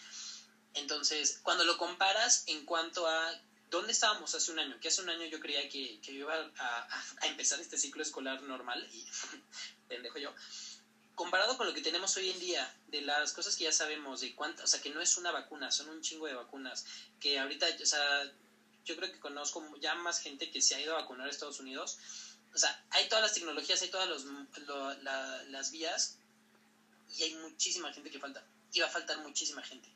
Entonces, cuando lo comparas en cuanto a ¿Dónde estábamos hace un año? Que hace un año yo creía que, que iba a, a, empezar este ciclo escolar normal y pendejo yo. Comparado con lo que tenemos hoy en día, de las cosas que ya sabemos, de cuántas, o sea, que no es una vacuna, son un chingo de vacunas, que ahorita, o sea, yo creo que conozco ya más gente que se ha ido a vacunar a Estados Unidos. O sea, hay todas las tecnologías, hay todas los, las vías y hay muchísima gente que falta. Y va a faltar muchísima gente.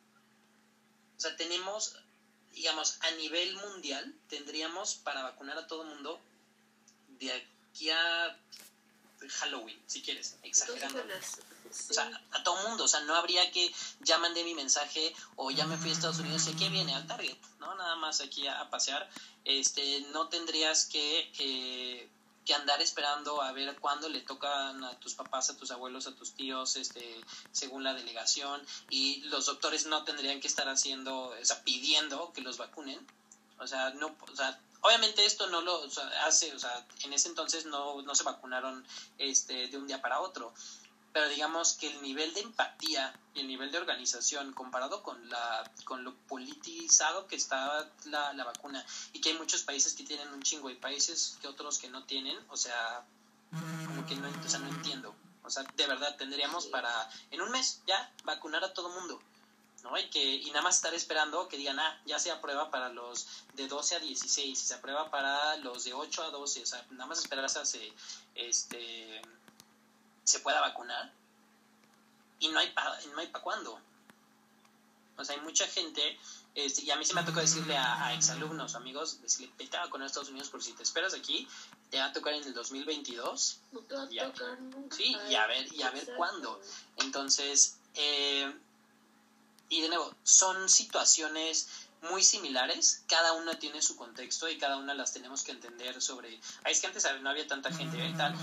O sea, tenemos digamos, a nivel mundial, tendríamos para vacunar a todo el mundo de aquí a Halloween, si quieres, exagerando. O sea, a todo mundo, o sea, no habría que ya mandé mi mensaje o ya me fui a Estados Unidos y que viene al Target, ¿no? Nada más aquí a, pasear. Este, no tendrías que eh, que andar esperando a ver cuándo le tocan a tus papás, a tus abuelos, a tus tíos, este, según la delegación, y los doctores no tendrían que estar haciendo, o sea, pidiendo que los vacunen. O sea, no, o sea, obviamente esto no lo hace, o sea, en ese entonces no, no se vacunaron este, de un día para otro. Pero digamos que el nivel de empatía y el nivel de organización comparado con la con lo politizado que está la, la vacuna y que hay muchos países que tienen un chingo y países que otros que no tienen, o sea, como que no, entiendo. O sea, de verdad tendríamos para en un mes ya vacunar a todo mundo. ¿no? Y, que, y nada más estar esperando que digan, ah, ya se aprueba para los de 12 a 16, y se aprueba para los de 8 a 12, o sea, nada más esperar hasta se, este, se pueda vacunar. Y no hay para no hay pa cuándo. O sea, hay mucha gente, este, y a mí se me ha tocado decirle a, a exalumnos, amigos, decirle, vete a vacunar a Estados Unidos por si te esperas aquí, te va a tocar en el 2022. No te va a y a- tocar nunca. Sí, y a ver, y a ver Exacto. cuándo. Entonces, eh, y de nuevo, son situaciones muy similares, cada una tiene su contexto y cada una las tenemos que entender sobre, es que antes no había tanta gente y tal,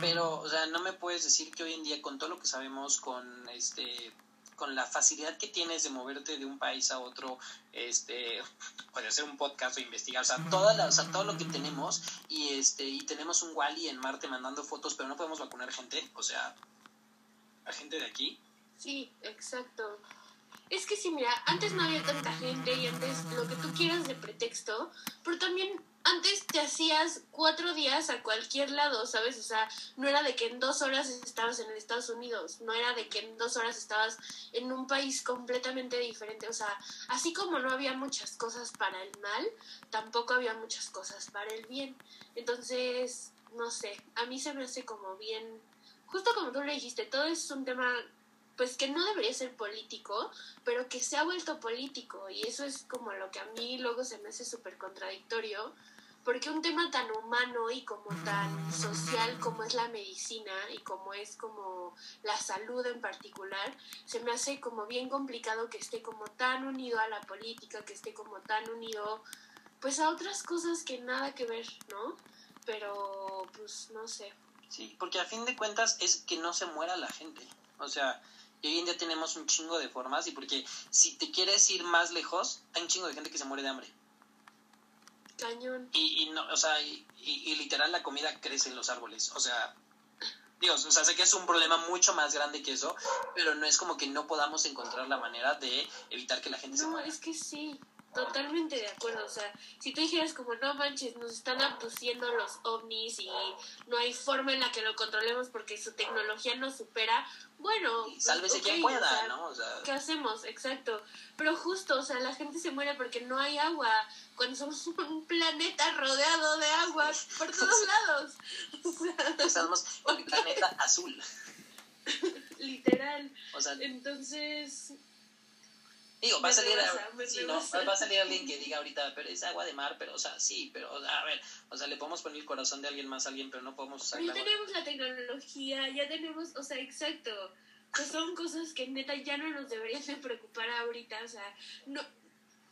pero, o sea, no me puedes decir que hoy en día con todo lo que sabemos, con este con la facilidad que tienes de moverte de un país a otro, este, puede hacer un podcast o investigar, o sea, toda la- o sea, todo lo que tenemos y este y tenemos un Wally en Marte mandando fotos, pero no podemos vacunar gente, o sea, a gente de aquí. Sí, exacto. Es que sí, mira, antes no había tanta gente y antes lo que tú quieras de pretexto, pero también antes te hacías cuatro días a cualquier lado, ¿sabes? O sea, no era de que en dos horas estabas en Estados Unidos, no era de que en dos horas estabas en un país completamente diferente. O sea, así como no había muchas cosas para el mal, tampoco había muchas cosas para el bien. Entonces, no sé, a mí se me hace como bien, justo como tú le dijiste, todo es un tema pues que no debería ser político, pero que se ha vuelto político y eso es como lo que a mí luego se me hace súper contradictorio, porque un tema tan humano y como tan social como es la medicina y como es como la salud en particular, se me hace como bien complicado que esté como tan unido a la política, que esté como tan unido pues a otras cosas que nada que ver, ¿no? Pero pues no sé. Sí, porque a fin de cuentas es que no se muera la gente. O sea, y hoy en día tenemos un chingo de formas y porque si te quieres ir más lejos, hay un chingo de gente que se muere de hambre. Cañón. Y, y no, o sea, y, y- y literal la comida crece en los árboles. O sea, Dios, o sea, sé que es un problema mucho más grande que eso, pero no es como que no podamos encontrar la manera de evitar que la gente se No, muera. es que sí, totalmente de acuerdo. O sea, si tú dijeras como, no manches, nos están abduciendo los ovnis y no hay forma en la que lo controlemos porque su tecnología nos supera, bueno, pues, sálvese ok, quien o pueda, sea, ¿no? O sea, ¿Qué hacemos? Exacto. Pero justo, o sea, la gente se muere porque no hay agua. Cuando somos un planeta rodeado de agua por todos lados. O sea, estamos en el planeta azul. literal. O sea, Entonces, Digo, va a salir, sí, no, va a salir alguien que diga ahorita, pero es agua de mar, pero, o sea, sí, pero, a ver, o sea, le podemos poner el corazón de alguien más a alguien, pero no podemos usar Pero ya agua. tenemos la tecnología, ya tenemos, o sea, exacto. Que son cosas que neta ya no nos deberían de preocupar ahorita, o sea, no.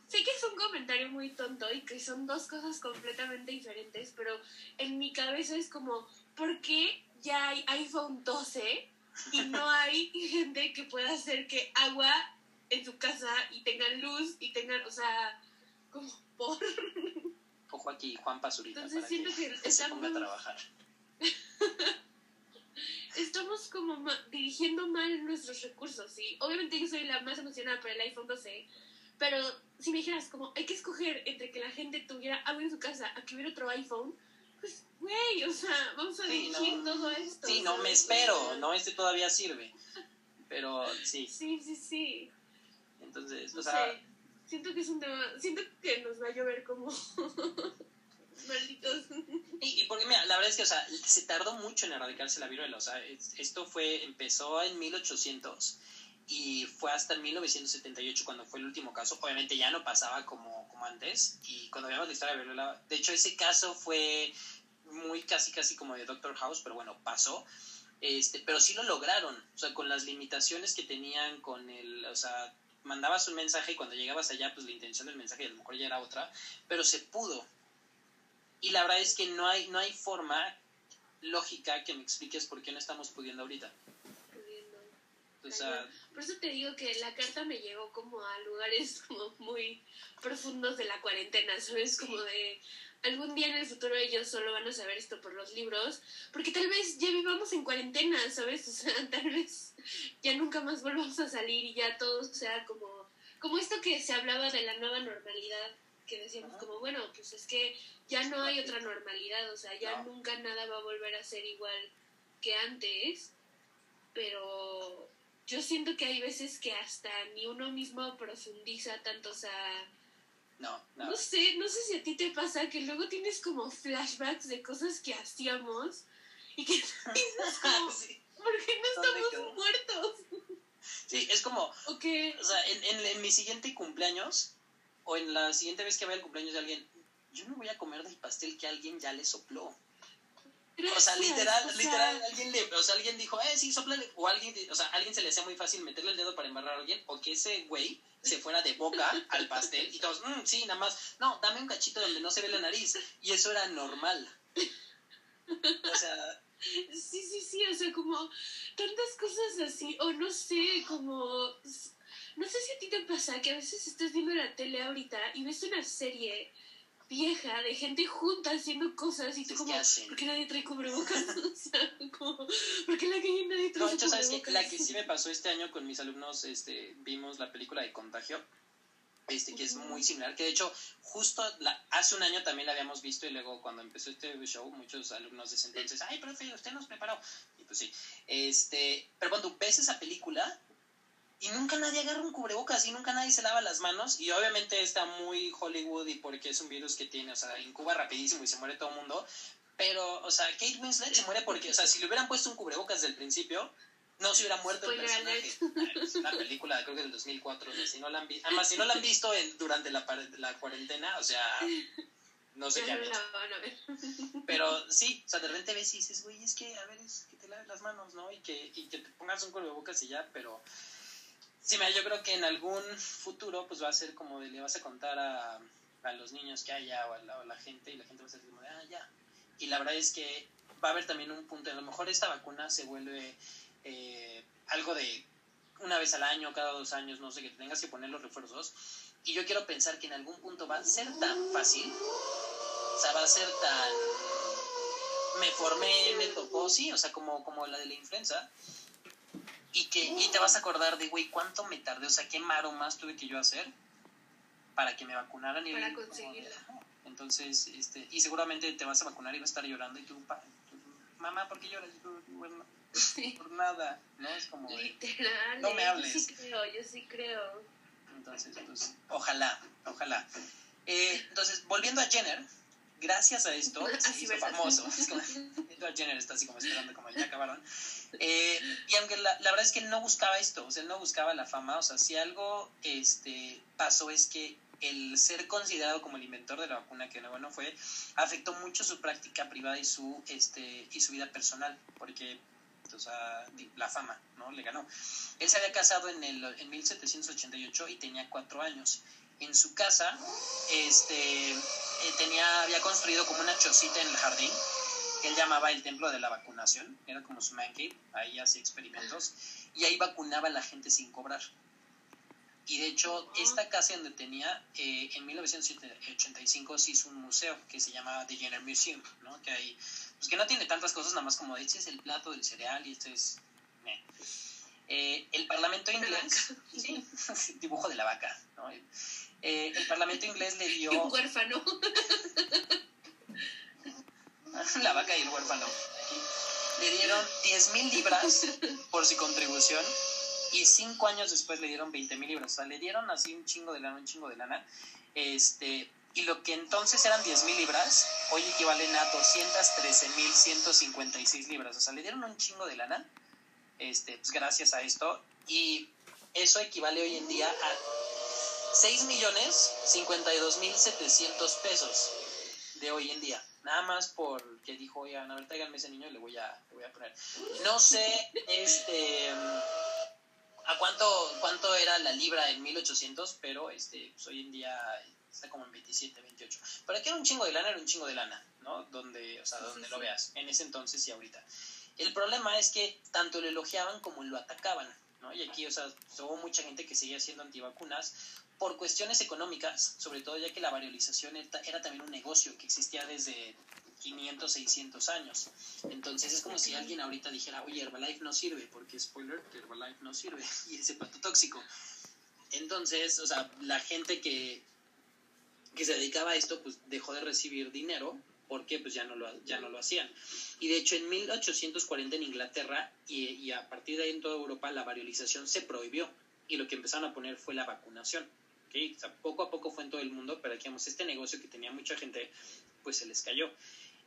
Sé que es un comentario muy tonto y que son dos cosas completamente diferentes, pero en mi cabeza es como, ¿por qué ya hay iPhone 12 y no hay gente que pueda hacer que agua en su casa y tengan luz y tengan, o sea, como por... Ojo aquí, Juan Pazurita, Entonces siento que que se ponga a estamos- trabajar. estamos como ma- dirigiendo mal nuestros recursos, ¿sí? Obviamente yo soy la más emocionada por el iPhone 12, pero si me dijeras como hay que escoger entre que la gente tuviera algo en su casa a que hubiera otro iPhone, pues, güey, o sea, vamos a Sí, dirigir no. todo esto. Sí, no, me espero, no, este todavía sirve. Pero sí, Sí, sí, sí. Entonces, No o sea, sé. Siento que es un tema, siento que nos va a llover como malditos. y, y porque mira, la verdad es que, o sea, se tardó mucho en erradicarse la viruela, o sea, es- esto fue, empezó en 1800 y fue hasta 1978 cuando fue el último caso. Obviamente ya no pasaba como, como antes y cuando veamos la historia de la viruela, de hecho ese caso fue muy casi casi como de Doctor House, pero bueno, pasó. Este, pero sí lo lograron, o sea, con las limitaciones que tenían con el, o sea, mandabas un mensaje y cuando llegabas allá, pues la intención del mensaje a lo mejor ya era otra, pero se pudo. Y la verdad es que no hay, no hay forma lógica que me expliques por qué no estamos pudiendo ahorita. O sea, Por eso te digo que la carta me llegó como a lugares como muy profundos de la cuarentena, ¿sabes? Como de algún día en el futuro ellos solo van a saber esto por los libros, porque tal vez ya vivamos en cuarentena, ¿sabes? O sea, tal vez ya nunca más volvamos a salir y ya todo sea como, como esto que se hablaba de la nueva normalidad, que decíamos como, bueno, pues es que ya no hay otra normalidad, o sea, ya No. nunca nada va a volver a ser igual que antes, pero yo siento que hay veces que hasta ni uno mismo profundiza tanto, o sea, no, no. no sé, no sé si a ti te pasa que luego tienes como flashbacks de cosas que hacíamos y que dices como, sí. ¿por qué no estamos muertos? Sí, es como, O que, o sea, en, en, en mi siguiente cumpleaños, o en la siguiente vez que vaya el cumpleaños de alguien, yo me voy a comer del pastel que alguien ya le sopló. O sea, literal, o sea, literal, alguien le, o sea, alguien dijo, eh, sí, soplale, o alguien, o sea, alguien se le hacía muy fácil meterle el dedo para embarrar a alguien, o que ese güey se fuera de boca al pastel, y todos, "Mm, sí, nada más, no, dame un cachito donde no se ve la nariz, y eso era normal. O sea, Sí, sí, sí, o sea, como tantas cosas así, o no sé, como... No sé si a ti te pasa que a veces estás viendo la tele ahorita y ves una serie vieja de gente junta haciendo cosas y tú como, que. ¿por qué nadie trae cubrebocas? o sea, como, ¿por qué la calle nadie trae no, hecho, ¿sabes cubrebocas? La que sí me pasó este año con mis alumnos, este, vimos la película de Contagio, este, que es muy similar, que de hecho, justo la- hace un año también la habíamos visto, y luego cuando empezó este show, muchos alumnos de ese entonces, ay, profe, usted nos preparó, y pues sí, este, pero cuando ves esa película, y nunca nadie agarra un cubrebocas, y nunca nadie se lava las manos, y obviamente está muy Hollywood, y porque es un virus que tiene, o sea, incuba rapidísimo y se muere todo el mundo, pero, o sea, Kate Winslet se muere porque, o sea, si le hubieran puesto un cubrebocas desde el principio, no se hubiera muerto el Spoiler personaje. Es una película, creo que del 2004, o sea, si no la han visto, además, si no la han visto en- durante la, la cuarentena, o sea, no sé qué no. Pero sí, o sea, de repente ves y dices, güey, es que, a ver, es que te laves las manos, ¿no? Y que, y que te pongas un cubrebocas y ya, pero... Sí, mira, yo creo que en algún futuro, pues va a ser como de, le vas a contar a, a los niños que haya o a la, gente, y la gente va a ser como de, ah, ya. Y la verdad es que va a haber también un punto, a lo mejor esta vacuna se vuelve eh, algo de una vez al año, cada dos años, no sé, que tengas que poner los refuerzos. Y yo quiero pensar que en algún punto va a ser tan fácil, o sea, va a ser tan... Me formé, me tocó, sí, o sea, como, como la de la influenza. Y que y te vas a acordar de, güey, cuánto me tardé, o sea, qué más tuve que yo hacer para que me vacunaran. Y Para conseguirla. "Ajá". Entonces, este, y seguramente te vas a vacunar y vas a estar llorando y tú, pa- tú, mamá, ¿por qué lloras? Bueno, Sí, por nada, ¿no? Es como, literal. No me eh, hables. Yo sí creo, yo sí creo. entonces, pues, ojalá, ojalá. Eh, entonces, volviendo a Jenner, gracias a esto, se hizo famoso. Es como, Edward Jenner está así como esperando, como ya acabaron. Eh, y aunque la, la verdad es que no buscaba esto, o sea, él no buscaba la fama, o sea, si algo este, pasó es que el ser considerado como el inventor de la vacuna, que no bueno fue, afectó mucho su práctica privada y su, este, y su vida personal, porque o sea, la fama, ¿no? Le ganó. Él se había casado en, el, en 1788 y tenía cuatro años. En su casa, este, eh, tenía, había construido como una chocita en el jardín que él llamaba el templo de la vacunación, era como su man cave, ahí hacía experimentos y ahí vacunaba a la gente sin cobrar. Y de hecho, esta casa donde tenía, eh, en 1985 se hizo un museo que se llama The Jenner Museum, ¿no? Que hay, pues que no tiene tantas cosas, nada más como este es el plato del cereal y este es... Eh, el Parlamento inglés, sí, dibujo de la vaca, ¿no? Eh, el Parlamento inglés le dio... Un huérfano. la vaca y el huérfano. Aquí. Le dieron 10 mil libras por su contribución y cinco años después le dieron 20 mil libras. O sea, le dieron así un chingo de lana, un chingo de lana. Este, y lo que entonces eran 10 mil libras, hoy equivalen a 213 mil 156 libras. O sea, le dieron un chingo de lana, este, pues gracias a esto. Y eso equivale hoy en día a 6 millones 52 mil 700 pesos de hoy en día. Nada más porque dijo, oigan, a ver, tráiganme ese niño y le voy a, le voy a poner. No sé, este, a cuánto, cuánto era la libra en 1800, pero este, pues hoy en día está como en 27, 28. Pero aquí era un chingo de lana, era un chingo de lana, ¿no? Donde, o sea, Sí, donde sí, lo sí. veas, en ese entonces y ahorita. El problema es que tanto lo elogiaban como lo atacaban, ¿no? Y aquí, o sea, hubo mucha gente que seguía siendo antivacunas por cuestiones económicas, sobre todo ya que la variolización era también un negocio que existía desde 500, 600 años. Entonces es como si alguien ahorita dijera, oye, Herbalife no sirve, porque spoiler, Herbalife no sirve y es pato tóxico. Entonces, o sea, la gente que, que se dedicaba a esto, pues dejó de recibir dinero porque pues ya no lo, ya no lo hacían. Y de hecho en 1840 en Inglaterra y, y a partir de ahí en toda Europa la variolización se prohibió y lo que empezaron a poner fue la vacunación. Poco a poco fue en todo el mundo, pero digamos, este negocio que tenía mucha gente, pues se les cayó.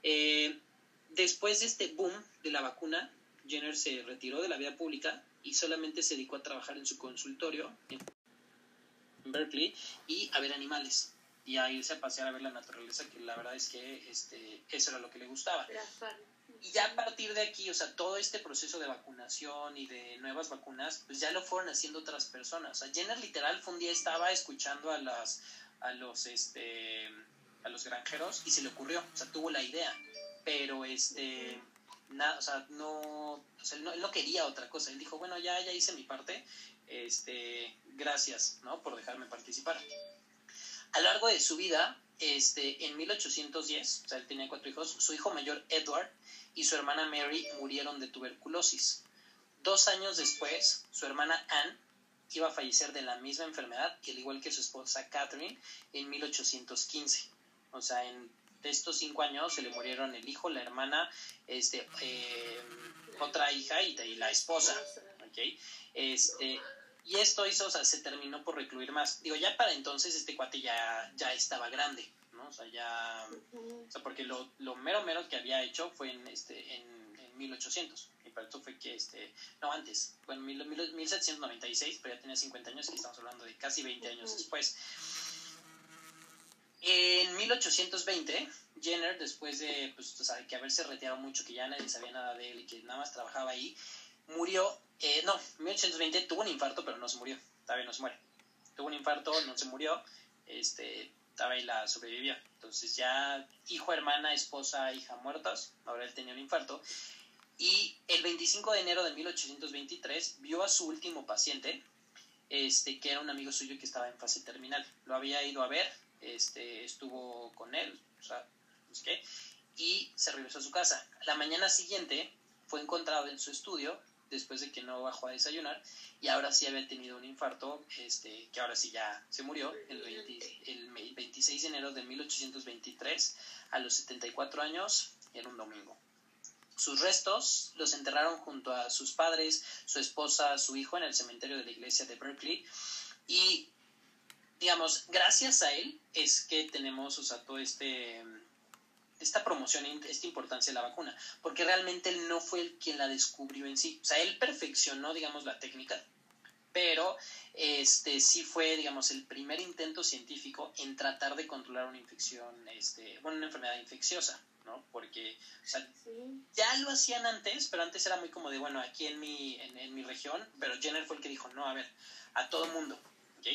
Eh, después de este boom de la vacuna, Jenner se retiró de la vida pública y solamente se dedicó a trabajar en su consultorio en Berkeley y a ver animales y a irse a pasear a ver la naturaleza, que la verdad es que este, eso era lo que le gustaba. Y ya a partir de aquí, o sea, todo este proceso de vacunación y de nuevas vacunas, pues ya lo fueron haciendo otras personas. O sea, Jenner literal fue un día estaba escuchando a las a los este a los granjeros y se le ocurrió, o sea, tuvo la idea, pero este, nada, o sea, no, sea, él no, él no quería otra cosa, él dijo, bueno, ya, ya hice mi parte, este, gracias, ¿no? Por dejarme participar. A lo largo de su vida, este, en 1810, o sea, él tenía cuatro hijos, su hijo mayor Edward y su hermana Mary murieron de tuberculosis. Dos años después, su hermana Anne iba a fallecer de la misma enfermedad, al igual que su esposa Catherine, en 1815. O sea, en estos cinco años se le murieron el hijo, la hermana, este, eh, otra hija y, la esposa. ¿okay? Este, y esto hizo, o sea, se terminó por recluir más. Digo, ya para entonces este cuate ya, ya estaba grande, ¿no? O sea, ya... O sea, porque lo, lo mero mero que había hecho fue en, este, en, en 1800. Y para esto fue que, este... No, antes. Bueno, 1796, pero ya tenía 50 años y estamos hablando de casi 20 años después. En 1820, Jenner, después de pues, o sea, que haberse retirado mucho, que ya nadie sabía nada de él y que nada más trabajaba ahí, murió, eh, no, en 1820 tuvo un infarto, pero no se murió, todavía no se muere. Tuvo un infarto, no se murió, este, estaba y la sobrevivió. Entonces ya hijo, hermana, esposa, hija muertos, ahora él tenía un infarto. Y el 25 de enero de 1823 vio a su último paciente, este, que era un amigo suyo que estaba en fase terminal. Lo había ido a ver, este, estuvo con él, o sea, no sé qué, y se regresó a su casa. La mañana siguiente fue encontrado en su estudio después de que no bajó a desayunar y ahora sí había tenido un infarto, este, que ahora sí ya se murió el, el 26 de enero de 1823 a los 74 años en un domingo. Sus restos los enterraron junto a sus padres, su esposa, su hijo en el cementerio de la iglesia de Berkeley y digamos, gracias a él es que tenemos, o sea, todo este esta promoción, esta importancia de la vacuna, porque realmente él no fue el quien la descubrió en sí, o sea, él perfeccionó, digamos, la técnica, pero este sí fue, digamos, el primer intento científico en tratar de controlar una infección, este, bueno, una enfermedad infecciosa, ¿no? Porque, o sea, ya lo hacían antes, pero antes era muy como de, bueno, aquí en mi, en, en mi región, pero Jenner fue el que dijo, no, a ver, a todo mundo, ¿ok?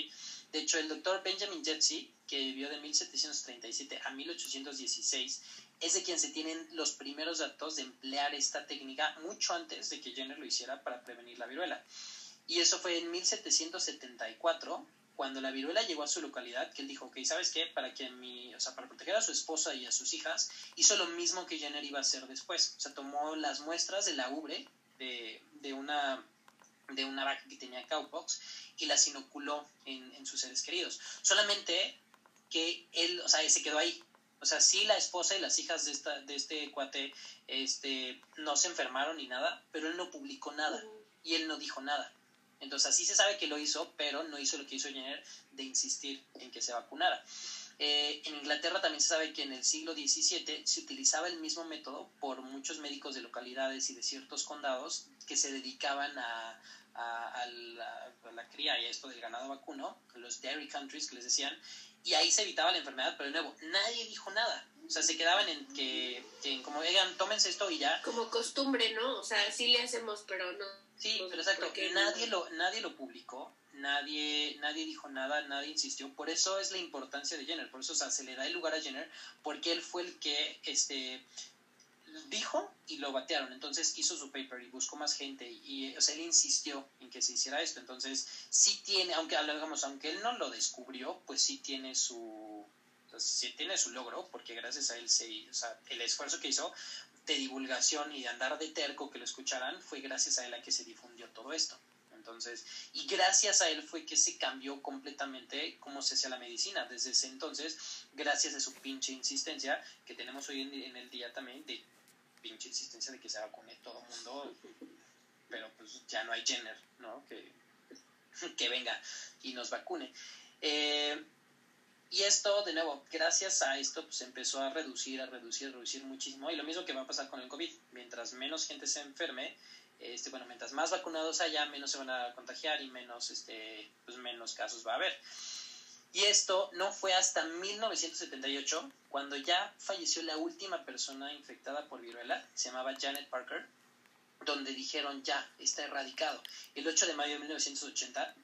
De hecho, el doctor Benjamin Jetsi, que vivió de 1737 a 1816, es de quien se tienen los primeros datos de emplear esta técnica mucho antes de que Jenner lo hiciera para prevenir la viruela. Y eso fue en 1774, cuando la viruela llegó a su localidad, que él dijo, ok, ¿sabes qué? Para que mi, o sea, para proteger a su esposa y a sus hijas, hizo lo mismo que Jenner iba a hacer después. O sea, tomó las muestras de la ubre de, de una de una vaca que tenía cowpox y las inoculó en, en, sus seres queridos. Solamente que él, o sea, se quedó ahí. O sea, sí la esposa y las hijas de, esta, de este cuate este, no se enfermaron ni nada, pero él no publicó nada y él no dijo nada. Entonces así se sabe que lo hizo, pero no hizo lo que hizo Jenner de insistir en que se vacunara. Eh, en Inglaterra también se sabe que en el siglo XVII se utilizaba el mismo método por muchos médicos de localidades y de ciertos condados que se dedicaban a, a, la, la, cría y esto del ganado vacuno, los dairy countries que les decían, y ahí se evitaba la enfermedad, pero de nuevo, nadie dijo nada. O sea, se quedaban en que, que como digan, tómense esto y ya. Como costumbre, ¿no? O sea, sí le hacemos, pero no. Sí, pero exacto, nadie lo, nadie lo publicó, nadie, nadie dijo nada, nadie insistió. Por eso es la importancia de Jenner, por eso o sea, se le da el lugar a Jenner, porque él fue el que este, dijo y lo batearon. Entonces hizo su paper y buscó más gente y, o sea, él insistió en que se hiciera esto. Entonces, sí tiene, aunque digamos, aunque él no lo descubrió, pues sí tiene su, sí tiene su logro, porque gracias a él se, o sea, el esfuerzo que hizo de divulgación y de andar de terco que lo escucharan, fue gracias a él a que se difundió todo esto. Entonces, y gracias a él fue que se cambió completamente cómo se hacía la medicina. Desde ese entonces, gracias a su pinche insistencia que tenemos hoy en, el día también, de pinche insistencia de que se vacune todo el mundo, pero pues ya no hay Jenner, ¿no? Que, que venga y nos vacune. Eh, y esto, de nuevo, gracias a esto, pues empezó a reducir, a reducir, a reducir muchísimo. Y lo mismo que va a pasar con el COVID. Mientras menos gente se enferme, este, bueno, mientras más vacunados haya, menos se van a contagiar y menos, este, pues menos casos va a haber. Y esto no fue hasta 1978, cuando ya falleció la última persona infectada por viruela, se llamaba Janet Parker, donde dijeron ya, está erradicado. El 8 de mayo de 1980,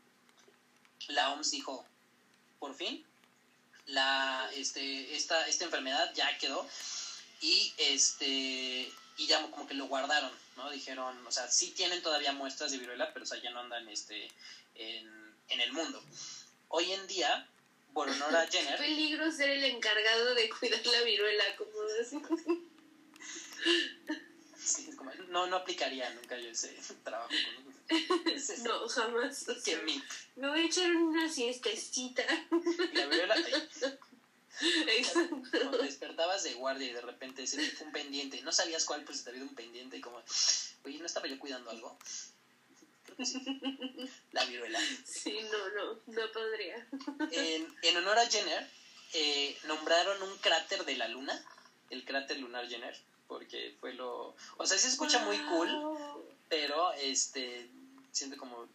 la OMS dijo, por fin, la, este, esta, esta enfermedad ya quedó y este y ya como que lo guardaron, ¿no? Dijeron, o sea, sí tienen todavía muestras de viruela, pero o sea, ya no andan este, en, en el mundo. Hoy en día, por honor a Jenner... peligro ser el encargado de cuidar la viruela, como así. Sí, como, no, no aplicaría nunca yo ese trabajo. no, jamás. que Me voy a echar una siestecita. La viruela... Cuando despertabas de guardia y de repente se te fue un pendiente, no sabías cuál, pues te había un pendiente y como, oye, ¿no estaba yo cuidando algo? La viruela. Sí, no, no, no podría. En, en honor a Jenner, eh, nombraron un cráter de la luna, el cráter lunar Jenner, porque fue lo... O sea, se escucha muy cool, pero este, siento como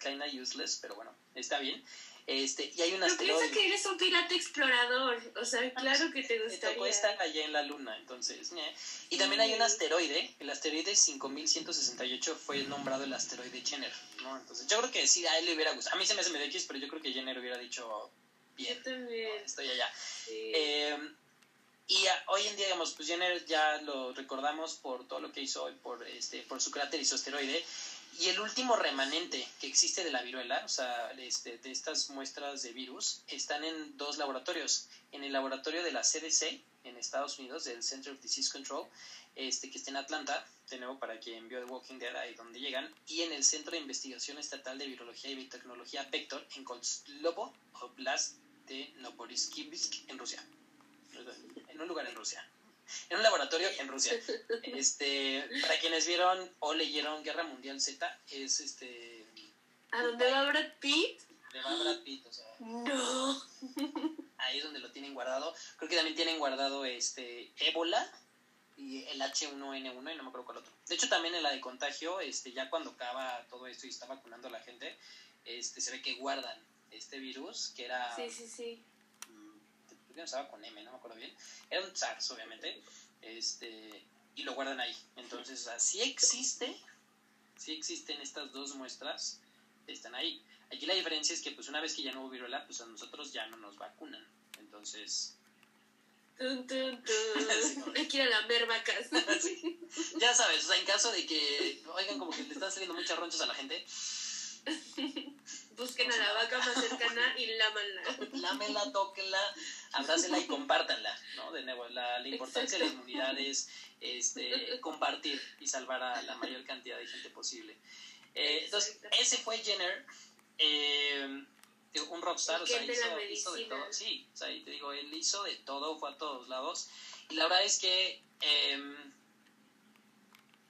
kinda useless, pero bueno, está bien. Este, y hay un asteroide. piensa que eres un pirata explorador, o sea, ah, claro que te gustaría. Me tocó estar allá en la luna, entonces. Y también hay un asteroide, el asteroide 5168 fue nombrado el asteroide Jenner, ¿no? Entonces, yo creo que sí, a él le hubiera gustado. A mí se me hace medio X, pero yo creo que Jenner hubiera dicho bien. Yo también. Estoy allá. Eh, y hoy en día, digamos, pues Jenner ya lo recordamos por todo lo que hizo hoy, por, este, por su cráter y su asteroide. Y el último remanente que existe de la viruela, o sea, este, de estas muestras de virus, están en dos laboratorios. En el laboratorio de la CDC, en Estados Unidos, del Center of Disease Control, este, que está en Atlanta, de nuevo para quien vio The Walking Dead, ahí donde llegan, y en el Centro de Investigación Estatal de Virología y Biotecnología Vector, en Kozlovo Oblast de Novorossiysk, en Rusia. En un lugar en Rusia en un laboratorio en Rusia. Este, para quienes vieron o leyeron Guerra Mundial Z, es este. ¿A dónde va Brad Pitt? Le va Brad Pitt, o sea. No. Ahí es donde lo tienen guardado. Creo que también tienen guardado este ébola y el H1N1 y no me acuerdo cuál otro. De hecho, también en la de contagio, este, ya cuando acaba todo esto y está vacunando a la gente, este, se ve que guardan este virus que era. Sí, sí, sí no estaba con M, no me acuerdo bien. Era un SARS, obviamente. Este, y lo guardan ahí. Entonces, así existe, sí existen estas dos muestras, están ahí. Aquí la diferencia es que, pues, una vez que ya no hubo viruela, pues a nosotros ya no nos vacunan. Entonces. Tun, tun, tun. Hay que ir a la vacas. Ya sabes, o sea, en caso de que, oigan, como que le están saliendo muchas ronchas a la gente Busquen a la vaca más cercana y lámanla. Lámenla, tóquenla, abrácenla y compártanla, ¿no? De nuevo, la, importancia de la inmunidad es este, compartir y salvar a la mayor cantidad de gente posible. Eh, entonces, ese fue Jenner, eh, un rockstar, o sea, hizo, de todo. Sí, o sea, te digo, él hizo de todo, fue a todos lados. Y la verdad es que, eh,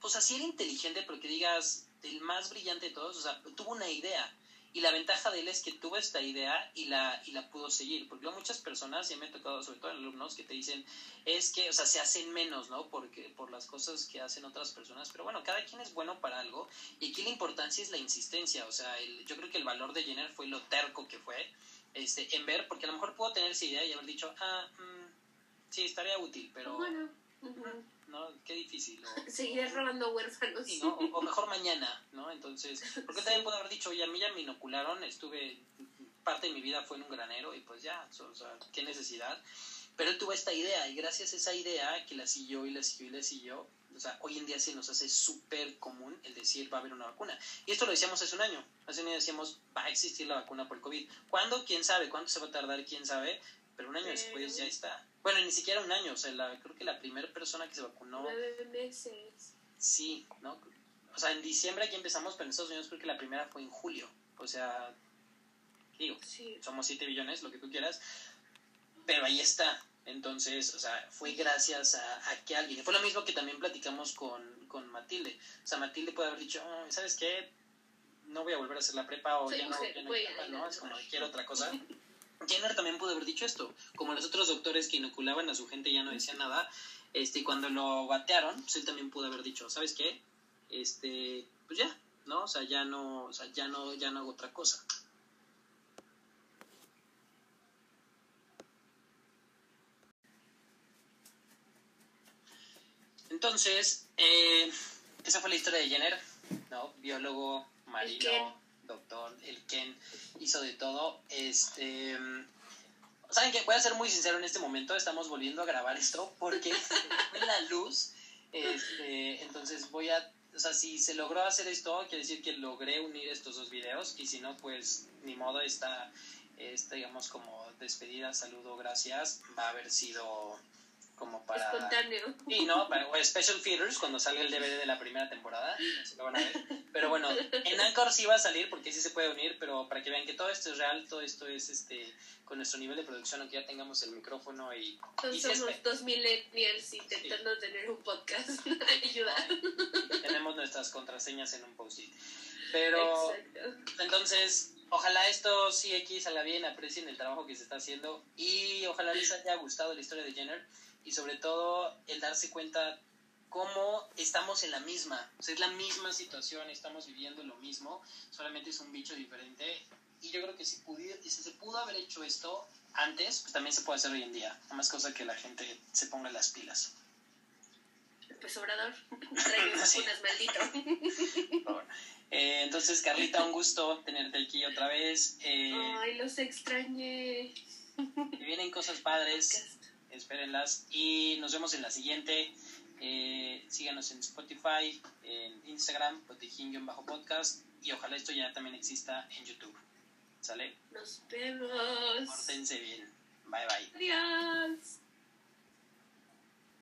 pues así era inteligente, porque digas, el más brillante de todos, o sea, tuvo una idea. Y la ventaja de él es que tuvo esta idea y la, y la pudo seguir. Porque muchas personas, y me ha tocado sobre todo alumnos, que te dicen, es que, o sea, se hacen menos, ¿no? Porque, por las cosas que hacen otras personas. Pero bueno, cada quien es bueno para algo. Y aquí la importancia es la insistencia. O sea, el, yo creo que el valor de Jenner fue lo terco que fue este, en ver, porque a lo mejor puedo tener esa idea y haber dicho, ah, mm, sí, estaría útil, pero... Bueno. ¿No? Qué difícil. O, Seguiré robando huérfanos. o, mejor mañana, ¿no? Entonces, porque también puedo haber dicho, oye, a mí ya me inocularon, estuve, parte de mi vida fue en un granero y pues ya, o sea, qué necesidad. Pero él tuvo esta idea y gracias a esa idea que la siguió y la siguió y la siguió, o sea, hoy en día se nos hace súper común el decir va a haber una vacuna. Y esto lo decíamos hace un año. Hace un año decíamos va a existir la vacuna por el COVID. ¿Cuándo? ¿Quién sabe? ¿Cuánto se va a tardar? ¿Quién sabe? Pero un año después ya está. Bueno, ni siquiera un año. O sea, la, creo que la primera persona que se vacunó... Nueve meses. Sí, ¿no? O sea, en diciembre aquí empezamos, pero en Estados Unidos creo que la primera fue en julio. O sea, digo, Sí. somos 7 billones, lo que tú quieras, pero ahí está. Entonces, o sea, fue gracias a, a que alguien. Fue lo mismo que también platicamos con, con Matilde. O sea, Matilde puede haber dicho, "Ah, ¿sabes qué? No voy a volver a hacer la prepa o Soy ya no, mujer, ya no, voy a- ¿no? Es como, quiero otra cosa. Jenner también pudo haber dicho esto. Como los otros doctores que inoculaban a su gente ya no decían nada. Este, y cuando lo batearon, pues él también pudo haber dicho, ¿sabes qué? Este, pues ya, ¿no? O sea, ya no, o sea, ya no, ya no hago otra cosa. Entonces, eh, esa fue la historia de Jenner, ¿no? Biólogo, marino. Doctor, el Ken, hizo de todo. Este, ¿Saben qué? Voy a ser muy sincero en este momento, estamos volviendo a grabar esto porque fue la luz. Este, entonces voy a, o sea, si se logró hacer esto, quiere decir que logré unir estos dos videos y si no, pues ni modo, esta, esta digamos como despedida, saludo, gracias, va a haber sido como para... Espontáneo. Sí, ¿no? Para, o Special Features, cuando salga el DVD de la primera temporada, así lo van a ver. Pero bueno, en Anchor sí va a salir porque sí se puede unir, pero para que vean que todo esto es real, todo esto es este con nuestro nivel de producción, aunque ya tengamos el micrófono y... Entonces y somos dos millennials intentando tener un podcast. Ayudar. y tenemos nuestras contraseñas en un post-it. Pero Exacto. entonces, ojalá esto sí aquí salga bien, aprecien el trabajo que se está haciendo y ojalá les haya gustado la historia de Jenner y sobre todo el darse cuenta cómo estamos en la misma, o sea, es la misma situación, estamos viviendo lo mismo, solamente es un bicho diferente y yo creo que si, pudiera, si se pudo haber hecho esto antes, pues también se puede hacer hoy en día, nada más cosa que la gente se ponga las pilas. Pues Obrador, Sí. vacunas, maldito. Eh, entonces, Carlita, un gusto tenerte aquí otra vez. Eh, Ay, los extrañé. vienen cosas padres. Espérenlas. Y nos vemos en la siguiente. Eh, síganos en Spotify, en Instagram, protejín-podcast. Y ojalá esto ya también exista en YouTube. ¿Sale? Nos vemos. Pórtense bien. Bye bye. Adiós.